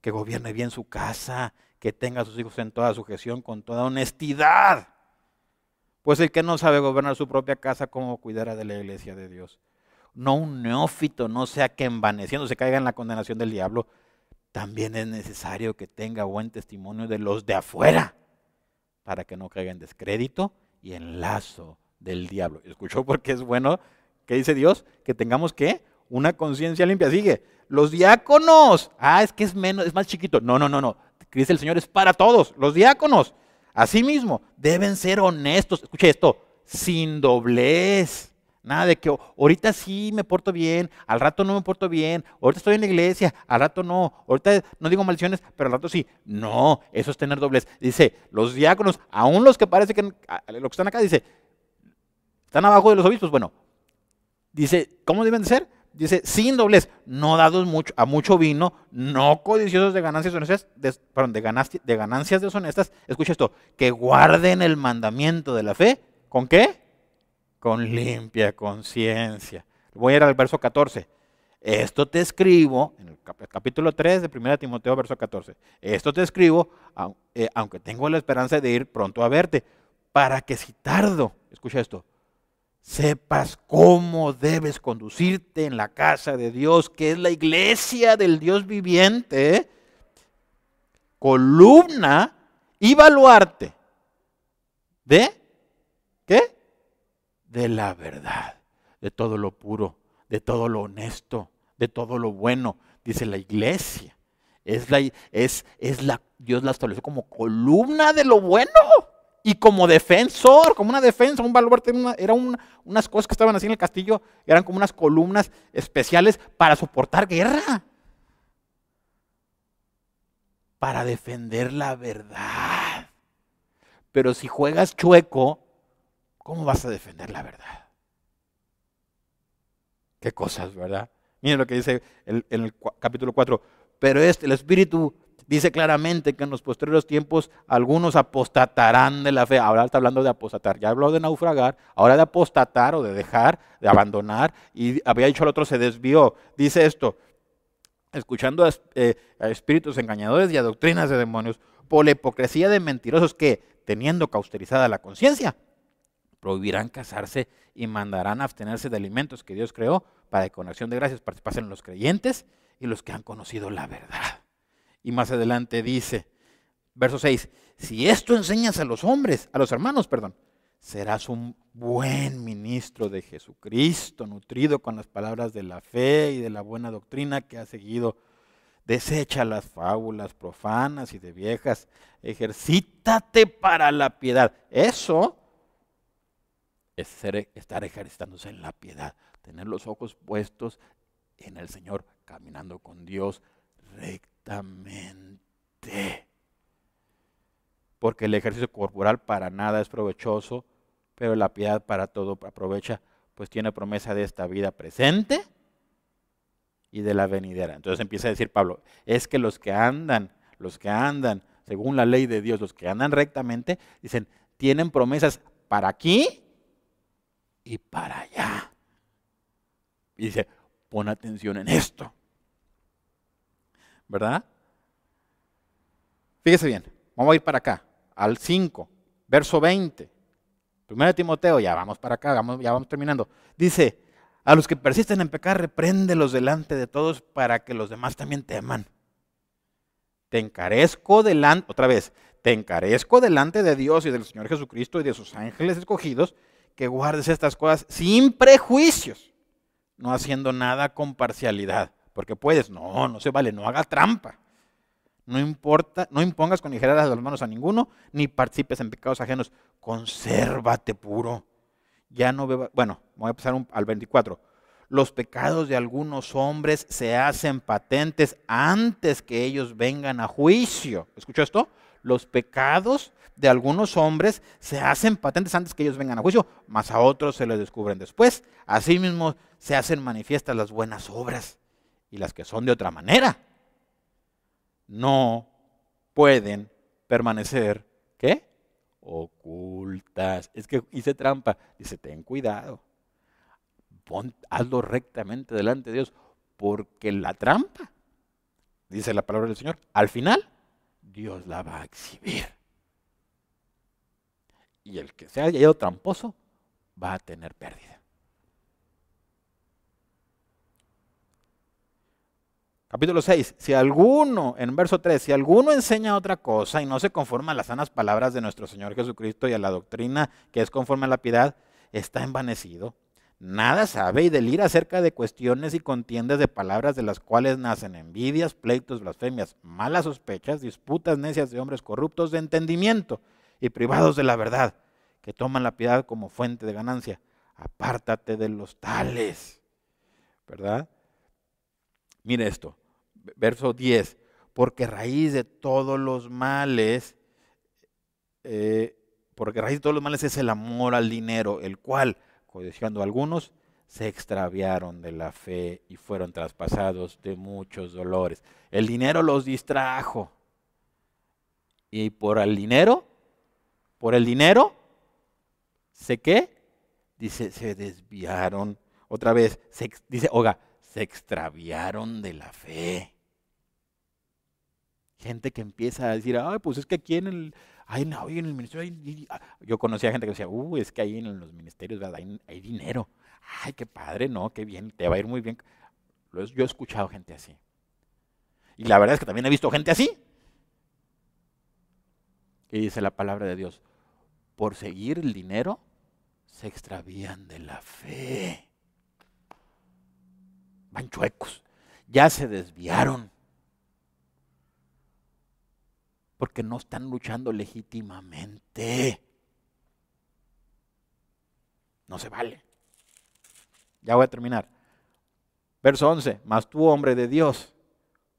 [SPEAKER 1] que gobierne bien su casa, que tenga a sus hijos en toda sujeción con toda honestidad. Pues el que no sabe gobernar su propia casa, ¿cómo cuidará de la iglesia de Dios? No un neófito, no sea que envaneciendo se caiga en la condenación del diablo. También es necesario que tenga buen testimonio de los de afuera, para que no caiga en descrédito y en lazo del diablo. ¿Escuchó porque es bueno? ¿Qué dice Dios? Que tengamos que una conciencia limpia. Sigue. Los diáconos. Ah, es que es menos, es más chiquito. No, no, no, no. Dice el Señor, es para todos. Los diáconos. Asimismo, deben ser honestos. Escuche esto. Sin doblez. Nada de que ahorita sí me porto bien, al rato no me porto bien, ahorita estoy en la iglesia, al rato no, ahorita no digo maldiciones, pero al rato sí. No, eso es tener doblez. Dice, los diáconos, aún los que parece que lo que están acá, dice, están abajo de los obispos, bueno, dice, ¿cómo deben de ser? Dice, sin doblez, no dados a mucho vino, no codiciosos de ganancias deshonestas, perdón, de, de ganancias deshonestas. Escucha esto, que guarden el mandamiento de la fe. ¿Con qué? Con limpia conciencia. Voy a ir al verso 14. Esto te escribo, en el capítulo 3 de 1 Timoteo, verso 14. Esto te escribo, eh, aunque tengo la esperanza de ir pronto a verte, para que si tardo, escucha esto, sepas cómo debes conducirte en la casa de Dios, que es la iglesia del Dios viviente, columna y baluarte de qué? De la verdad, de todo lo puro, de todo lo honesto, de todo lo bueno, dice la iglesia. Es la, es, es la, Dios la estableció como columna de lo bueno y como defensor, como una defensa, un baluarte, eran unas cosas que estaban así en el castillo, eran como unas columnas especiales para soportar guerra, para defender la verdad. Pero si juegas chueco, ¿cómo vas a defender la verdad? Qué cosas, ¿verdad? Miren lo que dice en el capítulo 4. Pero este, el Espíritu dice claramente que en los posteriores tiempos algunos apostatarán de la fe. Ahora está hablando de apostatar. Ya habló de naufragar, ahora de apostatar o de dejar, de abandonar. Y había dicho al otro, se desvió. Dice esto, escuchando eh, a, espíritus engañadores y a doctrinas de demonios, por la hipocresía de mentirosos que, teniendo cauterizada la conciencia, prohibirán casarse y mandarán abstenerse de alimentos que Dios creó para que con acción de gracias participasen los creyentes y los que han conocido la verdad. Y más adelante dice, verso 6, si esto enseñas a los hombres, a los hermanos, perdón, serás un buen ministro de Jesucristo, nutrido con las palabras de la fe y de la buena doctrina que ha seguido. Desecha las fábulas profanas y de viejas, ejercítate para la piedad. Eso es estar ejercitándose en la piedad, tener los ojos puestos en el Señor, caminando con Dios recto porque el ejercicio corporal para nada es provechoso, pero la piedad para todo aprovecha, pues tiene promesa de esta vida presente y de la venidera. Entonces empieza a decir Pablo, es que los que andan, los que andan según la ley de Dios, los que andan rectamente, dicen, tienen promesas para aquí y para allá. Y dice, pon atención en esto. ¿Verdad? Fíjese bien, vamos a ir para acá, al 5, verso 20. Primero de Timoteo, ya vamos para acá, ya vamos terminando. Dice, a los que persisten en pecar, repréndelos delante de todos para que los demás también teman. Te encarezco delante, otra vez, te encarezco delante de Dios y del Señor Jesucristo y de sus ángeles escogidos, que guardes estas cosas sin prejuicios, no haciendo nada con parcialidad porque puedes. No, no se vale, no haga trampa. No importa, no impongas con ligereza las manos a ninguno, ni participes en pecados ajenos. Consérvate puro. Ya no beba, bueno, voy a pasar al 24. Los pecados de algunos hombres se hacen patentes antes que ellos vengan a juicio. ¿Escuchó esto? Los pecados de algunos hombres se hacen patentes antes que ellos vengan a juicio, mas a otros se les descubren después. Asimismo se hacen manifiestas las buenas obras y las que son de otra manera no pueden permanecer, ¿qué? Ocultas. Es que hice trampa. Dice, ten cuidado. hazlo rectamente delante de Dios, porque la trampa, dice la palabra del Señor, al final Dios la va a exhibir. Y el que se haya ido tramposo va a tener pérdida. Capítulo 6. Si alguno, en verso 3, si alguno enseña otra cosa y no se conforma a las sanas palabras de nuestro Señor Jesucristo y a la doctrina que es conforme a la piedad, está envanecido. Nada sabe y delira acerca de cuestiones y contiendas de palabras de las cuales nacen envidias, pleitos, blasfemias, malas sospechas, disputas necias de hombres corruptos de entendimiento y privados de la verdad, que toman la piedad como fuente de ganancia, apártate de los tales. ¿Verdad? Mire esto, verso 10, porque raíz de todos los males, eh, porque raíz de todos los males es el amor al dinero, el cual, codiciando algunos, se extraviaron de la fe y fueron traspasados de muchos dolores. El dinero los distrajo. Y por el dinero, por el dinero, ¿se qué? Dice, se desviaron. Otra vez, dice, oiga, se extraviaron de la fe. Gente que empieza a decir, ay, pues es que aquí en el, ay, no, en el ministerio, yo conocía gente que decía, uh, es que ahí en los ministerios hay, hay dinero. Ay, qué padre, no, qué bien, te va a ir muy bien. Yo he escuchado gente así. Y la verdad es que también he visto gente así. Y dice la palabra de Dios, por seguir el dinero, se extravían de la fe. Van chuecos, ya se desviaron. Porque no están luchando legítimamente. No se vale. Ya voy a terminar. Verso 11, mas tú, hombre de Dios,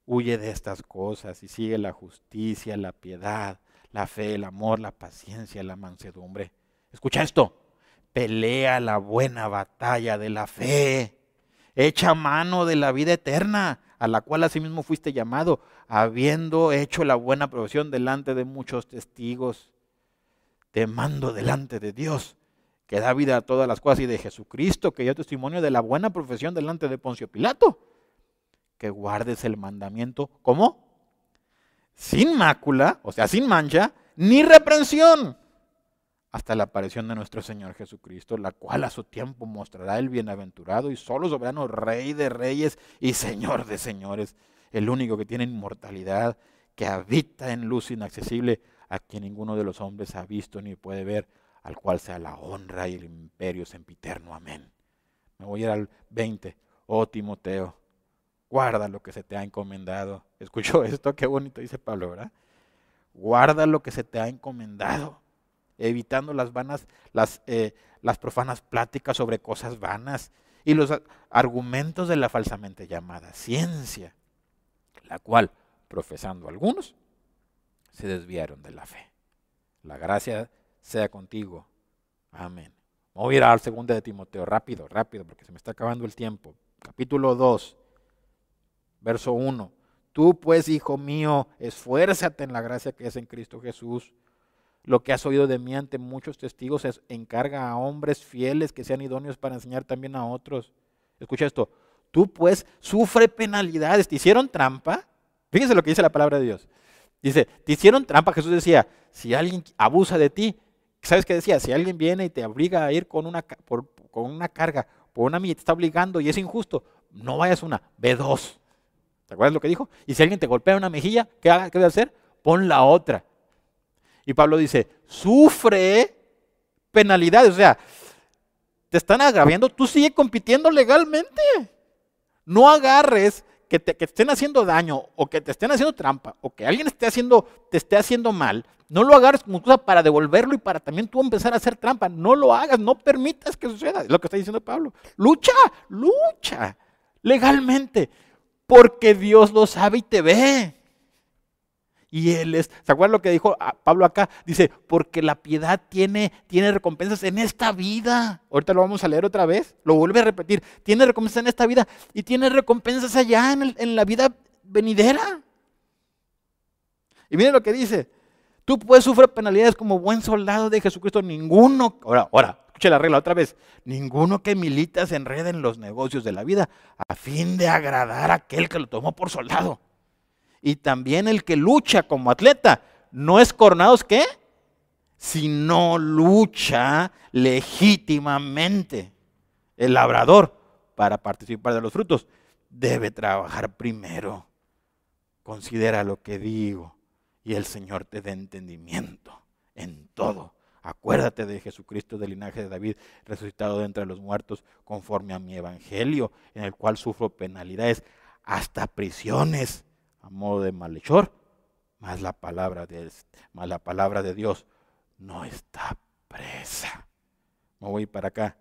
[SPEAKER 1] huye de estas cosas y sigue la justicia, la piedad, la fe, el amor, la paciencia, la mansedumbre. Escucha esto, pelea la buena batalla de la fe, echa mano de la vida eterna, a la cual asimismo fuiste llamado, habiendo hecho la buena profesión delante de muchos testigos. Te mando delante de Dios que da vida a todas las cosas, y de Jesucristo, que dio testimonio de la buena profesión delante de Poncio Pilato, que guardes el mandamiento, ¿cómo? Sin mácula, o sea, sin mancha, ni reprensión, hasta la aparición de nuestro Señor Jesucristo, la cual a su tiempo mostrará el bienaventurado y solo soberano Rey de reyes y Señor de señores, el único que tiene inmortalidad, que habita en luz inaccesible, a quien ninguno de los hombres ha visto ni puede ver al cual sea la honra y el imperio sempiterno. Amén. Me voy a ir al 20. Oh Timoteo, guarda lo que se te ha encomendado. ¿Escuchó esto? Qué bonito dice Pablo, ¿verdad? Guarda lo que se te ha encomendado, evitando las vanas, las, eh, las profanas pláticas sobre cosas vanas y los argumentos de la falsamente llamada ciencia, la cual, profesando algunos, se desviaron de la fe. La gracia sea contigo. Amén. Voy a ir al segundo de Timoteo, rápido, rápido, porque se me está acabando el tiempo. Capítulo 2, verso 1. Tú pues, hijo mío, esfuérzate en la gracia que es en Cristo Jesús. Lo que has oído de mí ante muchos testigos es encarga a hombres fieles que sean idóneos para enseñar también a otros. Escucha esto. Tú pues sufre penalidades. ¿Te hicieron trampa? Fíjese lo que dice la palabra de Dios. Dice, te hicieron trampa. Jesús decía, si alguien abusa de ti, ¿Sabes qué decía? Si alguien viene y te obliga a ir con una, con una carga, por una milla, te está obligando y es injusto, no vayas una, ve dos. ¿Te acuerdas lo que dijo? Y si alguien te golpea una mejilla, ¿qué, qué debe hacer? Pon la otra. Y Pablo dice, sufre penalidades, o sea, te están agraviando, tú sigue compitiendo legalmente. No agarres que te, que estén haciendo daño o que te estén haciendo trampa o que alguien esté haciendo, te esté haciendo mal, no lo agarres como para devolverlo y para también tú empezar a hacer trampa. No lo hagas, no permitas que suceda. Es lo que está diciendo Pablo. Lucha, lucha legalmente, porque Dios lo sabe y te ve. Y Él es, ¿se acuerdan lo que dijo Pablo acá? Dice, porque la piedad tiene, tiene recompensas en esta vida. Ahorita lo vamos a leer otra vez, lo vuelve a repetir. Tiene recompensas en esta vida y tiene recompensas allá en, en la vida venidera. Y miren lo que dice, tú puedes sufrir penalidades como buen soldado de Jesucristo. Ninguno, ahora, ahora, escuche la regla otra vez, ninguno que milita se enreda en los negocios de la vida a fin de agradar a aquel que lo tomó por soldado. Y también el que lucha como atleta no es coronados qué? Sino lucha legítimamente. El labrador, para participar de los frutos, debe trabajar primero. Considera lo que digo y el Señor te dé entendimiento en todo. Acuérdate de Jesucristo del linaje de David, resucitado de entre los muertos, conforme a mi evangelio, en el cual sufro penalidades, hasta prisiones a modo de malhechor, más la palabra de, más la palabra de Dios no está presa. Me voy para acá.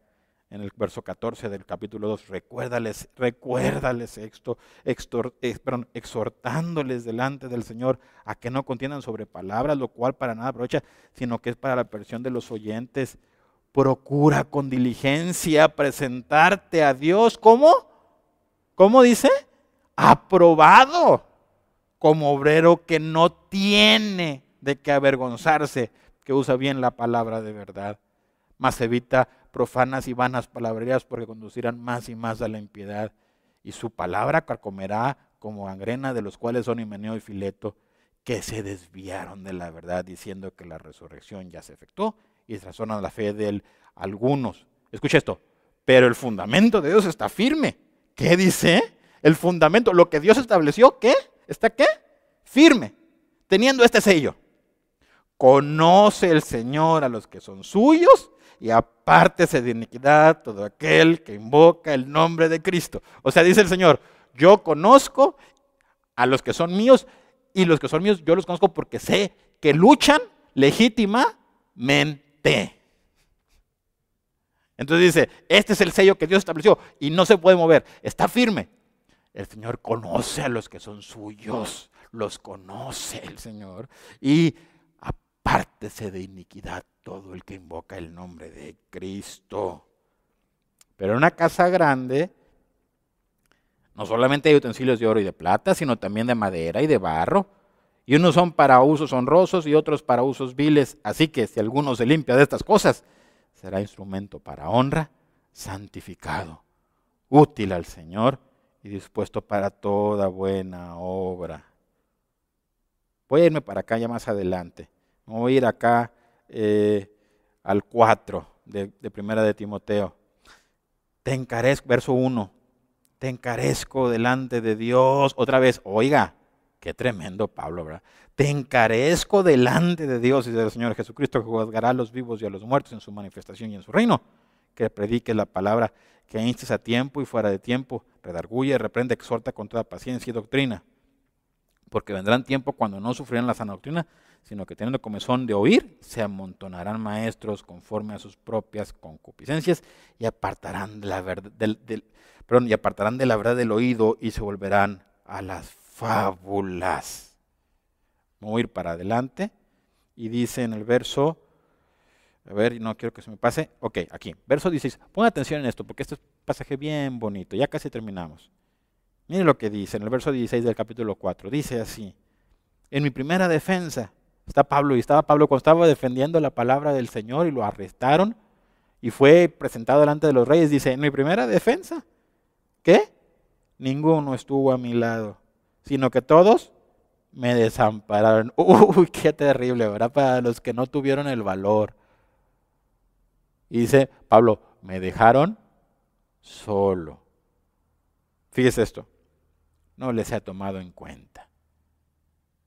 [SPEAKER 1] en el verso 14 del capítulo 2, recuérdales, recuérdales esto, eh, exhortándoles delante del Señor a que no contiendan sobre palabras, lo cual para nada aprovecha, sino que es para la perversión de los oyentes. Procura con diligencia presentarte a Dios. ¿Cómo? ¿Cómo dice? Aprobado como obrero que no tiene de qué avergonzarse, que usa bien la palabra de verdad, mas evita profanas y vanas palabrerías porque conducirán más y más a la impiedad. Y su palabra carcomerá como gangrena de los cuales son Himeneo y Fileto, que se desviaron de la verdad diciendo que la resurrección ya se efectuó y razonan la fe de él algunos. Escucha esto, pero el fundamento de Dios está firme. ¿Qué dice? El fundamento, lo que Dios estableció, ¿qué? ¿Está qué? Firme, teniendo este sello. Conoce el Señor a los que son suyos y apártese de iniquidad todo aquel que invoca el nombre de Cristo. O sea, dice el Señor, yo conozco a los que son míos y los que son míos yo los conozco porque sé que luchan legítimamente. Entonces dice, este es el sello que Dios estableció y no se puede mover, está firme. El Señor conoce a los que son suyos, los conoce el Señor y apártese de iniquidad todo el que invoca el nombre de Cristo. Pero en una casa grande, no solamente hay utensilios de oro y de plata, sino también de madera y de barro. Y unos son para usos honrosos y otros para usos viles. Así que si alguno se limpia de estas cosas, será instrumento para honra, santificado, útil al Señor y dispuesto para toda buena obra. Voy a irme para acá ya más adelante. voy a ir acá eh, al 4 de, Primera de Timoteo. Te encarezco, verso 1, te encarezco delante de Dios. Otra vez, oiga, qué tremendo Pablo, ¿verdad? Te encarezco delante de Dios y del Señor Jesucristo que juzgará a los vivos y a los muertos en su manifestación y en su reino. Que predique la palabra, que instes a tiempo y fuera de tiempo, redarguye, reprende, exhorta con toda paciencia y doctrina. Porque vendrán tiempos cuando no sufrirán la sana doctrina, sino que teniendo comezón de oír, se amontonarán maestros conforme a sus propias concupiscencias y apartarán de la verdad del, y apartarán de la verdad del oído y se volverán a las fábulas. Voy a ir para adelante y dice en el verso, a ver, no quiero que se me pase, ok, aquí, verso 16, ponga atención en esto porque este es un pasaje bien bonito, ya casi terminamos. Miren lo que dice en el verso 16 del capítulo 4, dice así, en mi primera defensa, Está Pablo y estaba Pablo cuando estaba defendiendo la palabra del Señor y lo arrestaron y fue presentado delante de los reyes. Dice, en mi primera defensa, ¿qué? Ninguno estuvo a mi lado, sino que todos me desampararon. Uy, qué terrible, ¿verdad? Para los que no tuvieron el valor. Y dice Pablo, me dejaron solo. Fíjese esto, no les ha tomado en cuenta.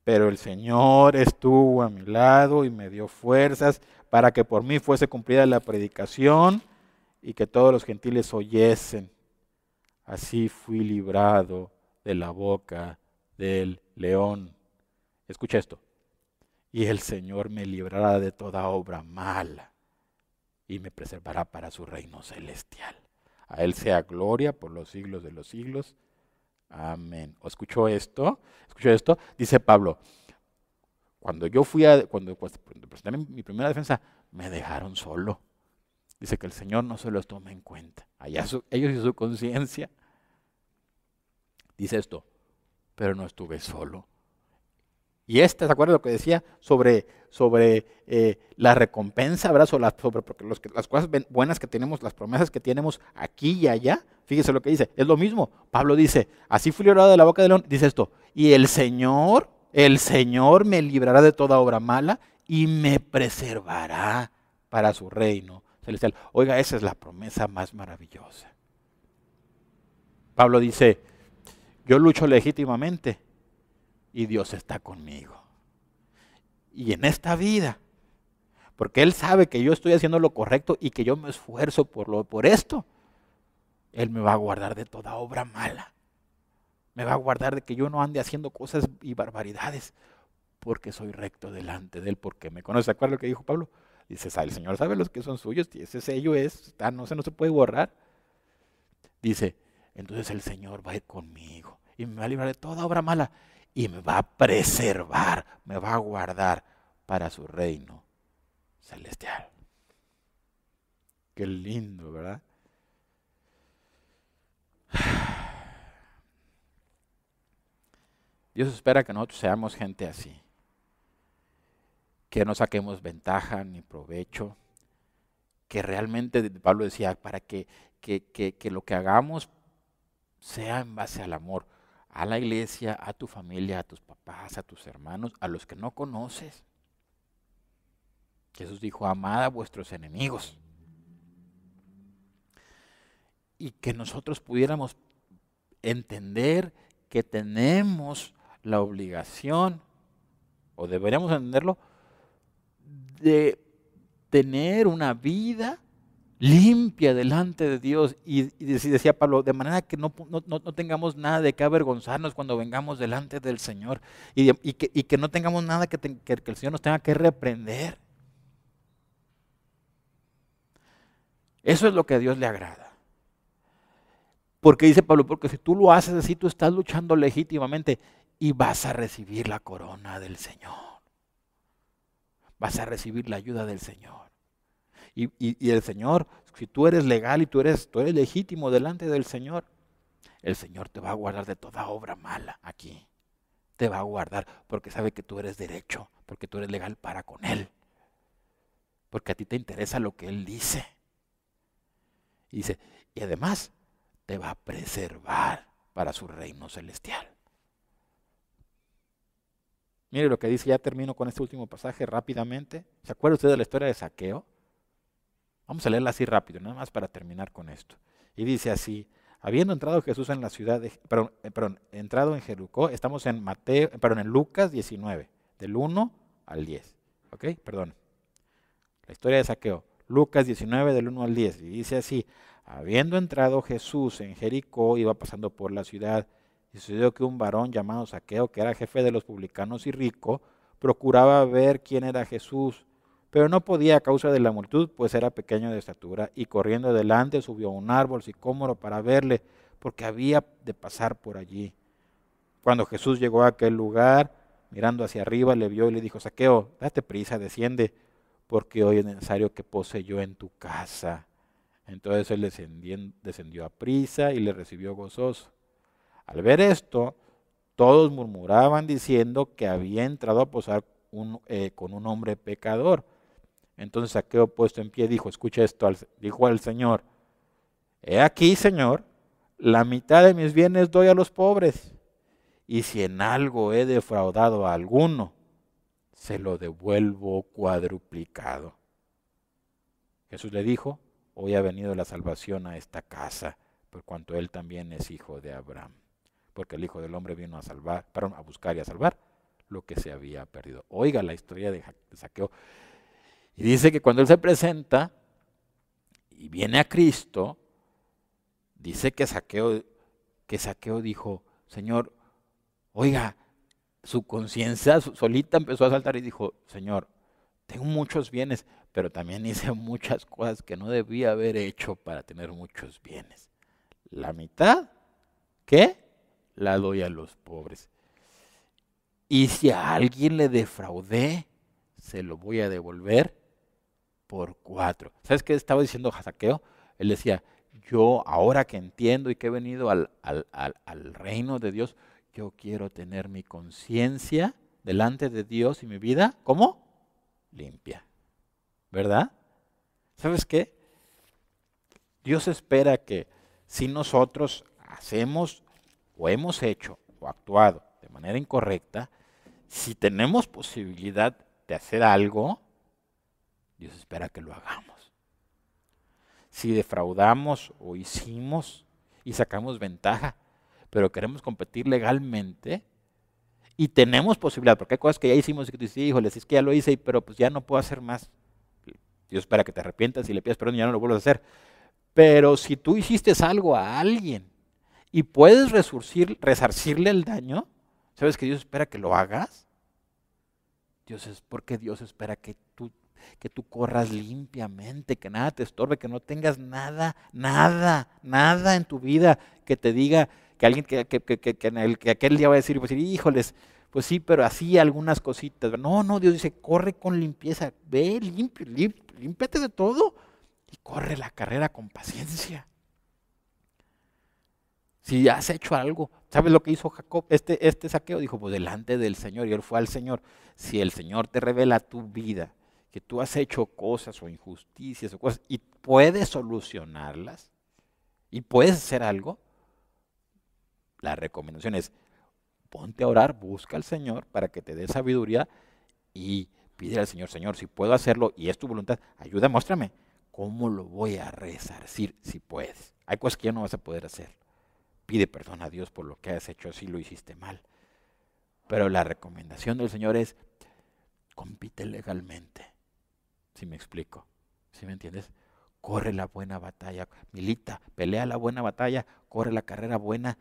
[SPEAKER 1] Pero el Señor estuvo a mi lado y me dio fuerzas para que por mí fuese cumplida la predicación y que todos los gentiles oyesen. Así fui librado de la boca del león. Escucha esto. Y el Señor me librará de toda obra mala y me preservará para su reino celestial. A Él sea gloria por los siglos de los siglos. Amén. ¿O escuchó esto? ¿Escuchó esto? Dice Pablo, cuando yo fui a, cuando, presenté mi primera defensa, me dejaron solo. Dice que el Señor no se los toma en cuenta. Allá ellos y su conciencia. Dice esto, pero no estuve solo. Y este, ¿se acuerda lo que decía sobre, sobre eh, la recompensa, ¿verdad? Sobre, porque las cosas buenas que tenemos, las promesas que tenemos aquí y allá, fíjese lo que dice, es lo mismo. Pablo dice, así fui librado de la boca del león, dice esto, y el Señor, el Señor me librará de toda obra mala y me preservará para su reino celestial. Oiga, esa es la promesa más maravillosa. Pablo dice, yo lucho legítimamente y Dios está conmigo. Y en esta vida, porque Él sabe que yo estoy haciendo lo correcto y que yo me esfuerzo por, lo, por esto, Él me va a guardar de toda obra mala. Me va a guardar de que yo no ande haciendo cosas y barbaridades, porque soy recto delante de Él, porque me conoce. ¿Se lo que dijo Pablo? Dice, el Señor sabe los que son suyos, y ese sello es, no, se, no se puede borrar. Dice, entonces el Señor va a ir conmigo y me va a librar de toda obra mala y me va a preservar, me va a guardar para su reino celestial. Qué lindo, ¿verdad? Dios espera que nosotros seamos gente así que no saquemos ventaja ni provecho, que realmente, Pablo decía, para que, que, lo que hagamos sea en base al amor, a la iglesia, a tu familia, a tus papás, a tus hermanos, a los que no conoces. Jesús dijo, amad a vuestros enemigos. Y que nosotros pudiéramos entender que tenemos la obligación, o deberíamos entenderlo, de tener una vida limpia delante de Dios. Y, decía Pablo, de manera que no, tengamos nada de qué avergonzarnos cuando vengamos delante del Señor. Y, que, no tengamos nada que, que el Señor nos tenga que reprender. Eso es lo que a Dios le agrada. Porque dice Pablo, porque si tú lo haces así, tú estás luchando legítimamente y vas a recibir la corona del Señor vas a recibir la ayuda del Señor. Y, el Señor, si tú eres legal y tú eres, tú eres legítimo delante del Señor, el Señor te va a guardar de toda obra mala aquí. Te va a guardar porque sabe que tú eres derecho, porque tú eres legal para con Él. Porque a ti te interesa lo que Él dice. Y dice, y además te va a preservar para su reino celestial. Mire lo que dice, ya termino con este último pasaje rápidamente. ¿Se acuerda usted de la historia de saqueo? Vamos a leerla así rápido, nada más para terminar con esto. Y dice así, habiendo entrado Jesús en la ciudad de, perdón, eh, perdón entrado en Jericó, estamos en Mateo, perdón, en Lucas 19, del 1 al 10. ¿Ok? Perdón. La historia de saqueo. Lucas 19, del 1 al 10. Y dice así, habiendo entrado Jesús en Jericó, iba pasando por la ciudad y sucedió que un varón llamado Saqueo, que era jefe de los publicanos y rico, procuraba ver quién era Jesús, pero no podía a causa de la multitud, pues era pequeño de estatura, y corriendo adelante subió a un árbol sicómoro para verle, porque había de pasar por allí. Cuando Jesús llegó a aquel lugar, mirando hacia arriba, le vio y le dijo, Saqueo, date prisa, desciende, porque hoy es necesario que pose yo en tu casa. Entonces él descendió, a prisa y le recibió gozoso. Al ver esto, todos murmuraban diciendo que había entrado a posar eh, con un hombre pecador. Entonces Saqueo puesto en pie dijo, escucha esto, dijo al Señor, he aquí, Señor, la mitad de mis bienes doy a los pobres, y si en algo he defraudado a alguno, se lo devuelvo cuadruplicado. Jesús le dijo, hoy ha venido la salvación a esta casa, por cuanto él también es hijo de Abraham porque el Hijo del Hombre vino a salvar, perdón, a buscar y a salvar lo que se había perdido. Oiga la historia de, Saqueo. Y dice que cuando él se presenta y viene a Cristo, dice que Saqueo, que Saqueo dijo, Señor, oiga, su conciencia solita empezó a saltar y dijo, Señor, tengo muchos bienes, pero también hice muchas cosas que no debía haber hecho para tener muchos bienes. La mitad, ¿qué? la doy a los pobres. Y si a alguien le defraudé, se lo voy a devolver por cuatro. ¿Sabes qué estaba diciendo Saqueo? Él decía, yo ahora que entiendo y que he venido al, al, al reino de Dios, yo quiero tener mi conciencia delante de Dios y mi vida, ¿cómo? Limpia. ¿Verdad? ¿Sabes qué? Dios espera que si nosotros hacemos o hemos hecho o actuado de manera incorrecta, si tenemos posibilidad de hacer algo, Dios espera que lo hagamos. Si defraudamos o hicimos y sacamos ventaja, pero queremos competir legalmente y tenemos posibilidad, porque hay cosas que ya hicimos y que tú dices, híjole, es que ya lo hice, pero pues ya no puedo hacer más. Dios espera que te arrepientas y le pidas perdón y ya no lo vuelvas a hacer. Pero si tú hiciste algo a alguien y puedes resarcirle el daño, ¿sabes que Dios espera que lo hagas? Dios es porque Dios espera que tú que tú corras limpiamente, que nada te estorbe, que no tengas nada, nada, nada en tu vida que te diga que alguien que, que, que, que, que aquel día va a decir, pues, híjoles, pues sí, pero así algunas cositas. No, no, Dios dice, corre con limpieza, ve, limpio, límpiate de todo y corre la carrera con paciencia. Si has hecho algo, ¿sabes lo que hizo Jacob? Este, este saqueo dijo, pues delante del Señor, y él fue al Señor. Si el Señor te revela tu vida, que tú has hecho cosas o injusticias o cosas, y puedes solucionarlas, y puedes hacer algo, la recomendación es, ponte a orar, busca al Señor para que te dé sabiduría y pide al Señor, Señor, si puedo hacerlo y es tu voluntad, ayuda, muéstrame cómo lo voy a resarcir si puedes. Hay cosas que ya no vas a poder hacer pide perdón a Dios por lo que has hecho si lo hiciste mal. Pero la recomendación del Señor es, compite legalmente. Si me explico, si me entiendes? Corre la buena batalla, milita, pelea la buena batalla, corre la carrera buena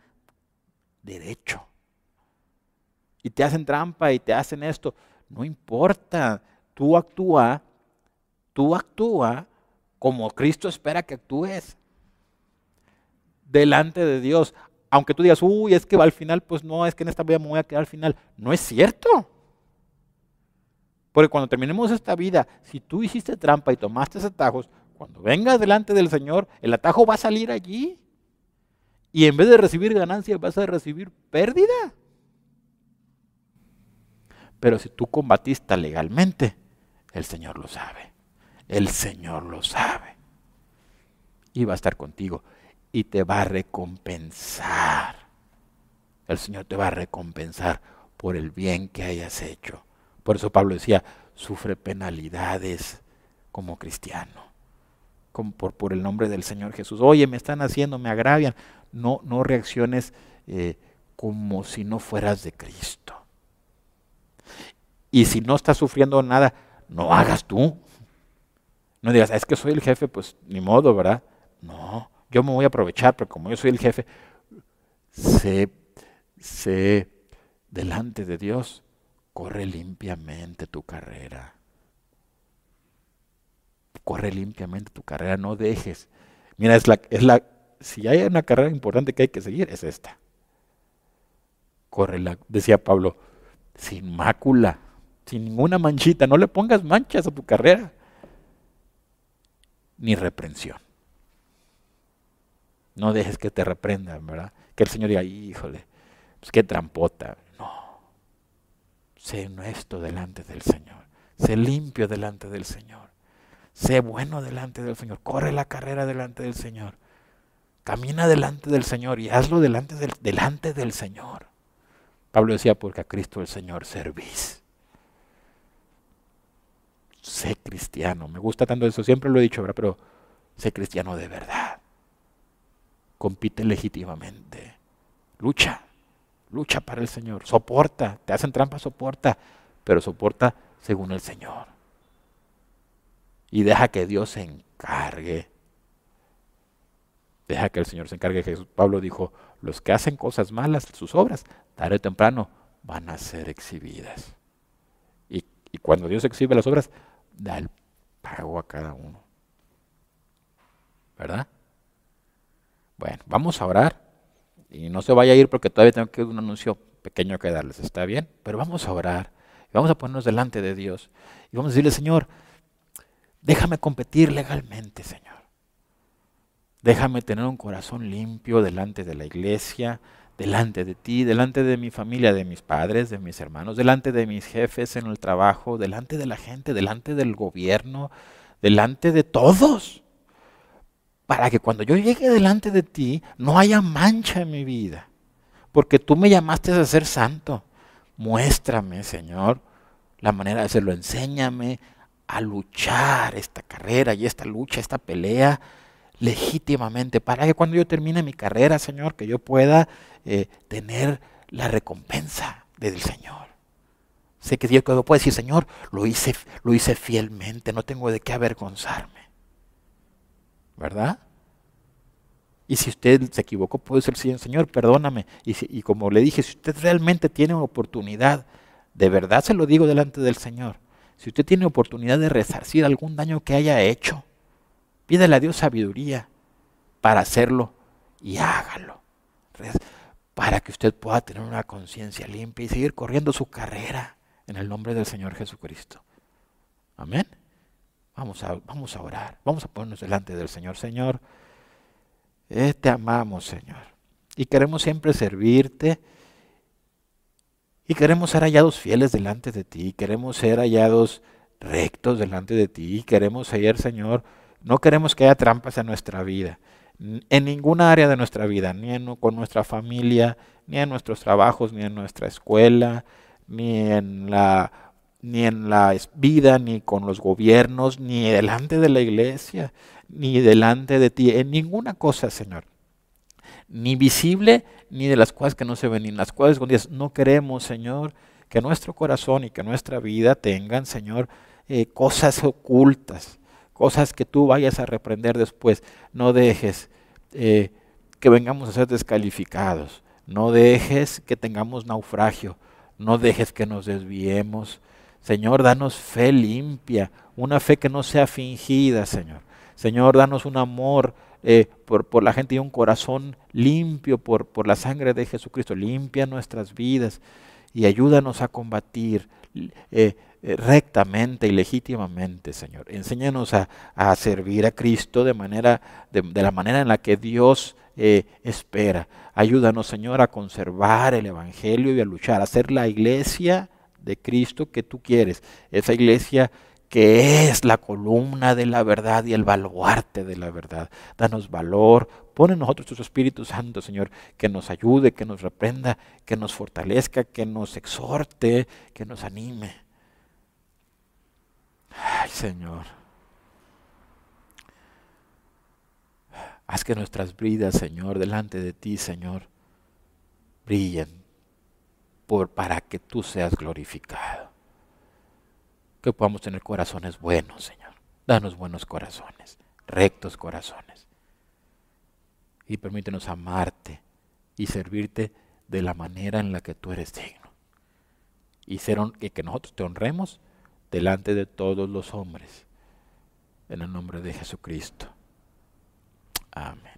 [SPEAKER 1] derecho. Y te hacen trampa y te hacen esto, no importa, tú actúa, tú actúa como Cristo espera que actúes delante de Dios. Aunque tú digas, uy, es que al final, pues no, es que en esta vida me voy a quedar al final. No es cierto. Porque cuando terminemos esta vida, si tú hiciste trampa y tomaste atajos, cuando vengas delante del Señor, el atajo va a salir allí. Y en vez de recibir ganancia, vas a recibir pérdida. Pero si tú combatiste legalmente, el Señor lo sabe. El Señor lo sabe. Y va a estar contigo y te va a recompensar. El Señor te va a recompensar por el bien que hayas hecho. Por eso Pablo decía, sufre penalidades como cristiano. Por el nombre del Señor Jesús. Oye, me están haciendo, me agravian. No, no reacciones eh, como si no fueras de Cristo. Y si no estás sufriendo nada, no hagas tú. No digas, es que soy el jefe, pues ni modo, ¿verdad? No, yo me voy a aprovechar, pero como yo soy el jefe, sé, sé delante de Dios, corre limpiamente tu carrera. Corre limpiamente tu carrera, no dejes. Mira, es la, es la, si hay una carrera importante que hay que seguir, es esta. Corre la, decía Pablo, sin mácula, sin ninguna manchita, no le pongas manchas a tu carrera, ni reprensión. No dejes que te reprendan, ¿verdad? Que el Señor diga, híjole, pues qué trampota. Sé honesto delante del Señor. Sé limpio delante del Señor. Sé bueno delante del Señor. Corre la carrera delante del Señor. Camina delante del Señor y hazlo delante del, delante del Señor. Pablo decía, porque a Cristo el Señor servís. Sé cristiano. Me gusta tanto eso. Siempre lo he dicho, ¿verdad? Pero sé cristiano de verdad compite legítimamente. Lucha, lucha para el Señor. Soporta, te hacen trampa, soporta, pero soporta según el Señor. Y deja que Dios se encargue. Deja que el Señor se encargue. Jesús Pablo dijo, los que hacen cosas malas, sus obras, tarde o temprano, van a ser exhibidas. Y, y cuando Dios exhibe las obras, da el pago a cada uno. ¿Verdad? Bueno, vamos a orar. Y no se vaya a ir porque todavía tengo que un anuncio pequeño que darles, ¿está bien? Pero vamos a orar. Vamos a ponernos delante de Dios. Y vamos a decirle, Señor, déjame competir legalmente, Señor. Déjame tener un corazón limpio delante de la iglesia, delante de ti, delante de mi familia, de mis padres, de mis hermanos, delante de mis jefes en el trabajo, delante de la gente, delante del gobierno, delante de todos para que cuando yo llegue delante de ti no haya mancha en mi vida. Porque tú me llamaste a ser santo. Muéstrame, Señor, la manera de hacerlo. Enséñame a luchar esta carrera y esta lucha, esta pelea legítimamente, para que cuando yo termine mi carrera, Señor, que yo pueda eh, tener la recompensa del Señor. Sé que Dios puede decir, Señor, lo hice, lo hice fielmente, no tengo de qué avergonzarme. ¿Verdad? Y si usted se equivocó, puede ser, Señor, perdóname. Y, y como le dije, si usted realmente tiene oportunidad, de verdad se lo digo delante del Señor, Si usted tiene oportunidad de resarcir algún daño que haya hecho, pídele a Dios sabiduría para hacerlo y hágalo. Para que usted pueda tener una conciencia limpia y seguir corriendo su carrera en el nombre del Señor Jesucristo. Amén. Vamos a, vamos a orar, vamos a ponernos delante del Señor. Señor, eh, te amamos, Señor. Y queremos siempre servirte. Y queremos ser hallados fieles delante de ti. Queremos ser hallados rectos delante de ti. Queremos ser, Señor, no queremos que haya trampas en nuestra vida. En ninguna área de nuestra vida, ni en, con nuestra familia, ni en nuestros trabajos, ni en nuestra escuela, ni en la ni en la vida, ni con los gobiernos, ni delante de la iglesia, ni delante de ti, en ninguna cosa, Señor. Ni visible, ni de las cosas que no se ven, ni las cuales escondidas. No queremos, Señor, que nuestro corazón y que nuestra vida tengan, Señor, eh, cosas ocultas, cosas que tú vayas a reprender después. No dejes eh, que vengamos a ser descalificados. No dejes que tengamos naufragio. No dejes que nos desviemos. Señor, danos fe limpia, una fe que no sea fingida, Señor. Señor, danos un amor eh, por, por, la gente y un corazón limpio por, por la sangre de Jesucristo. Limpia nuestras vidas y ayúdanos a combatir eh, eh, rectamente y legítimamente, Señor. Enséñanos a, a, servir a Cristo de, manera, de, de, la manera en la que Dios espera. Ayúdanos, Señor, a conservar el Evangelio y a luchar, a ser la iglesia de Cristo que tú quieres. Esa iglesia que es la columna de la verdad y el baluarte de la verdad. Danos valor, pon en nosotros tu Espíritu Santo, Señor, que nos ayude, que nos reprenda, que nos fortalezca, que nos exhorte, que nos anime. Ay, Señor. Haz que nuestras vidas, Señor, delante de ti, Señor, brillen por, para que tú seas glorificado. Que podamos tener corazones buenos, Señor. Danos buenos corazones, rectos corazones. Y permítenos amarte y servirte de la manera en la que tú eres digno. Y ser, que nosotros te honremos delante de todos los hombres. En el nombre de Jesucristo. Amén.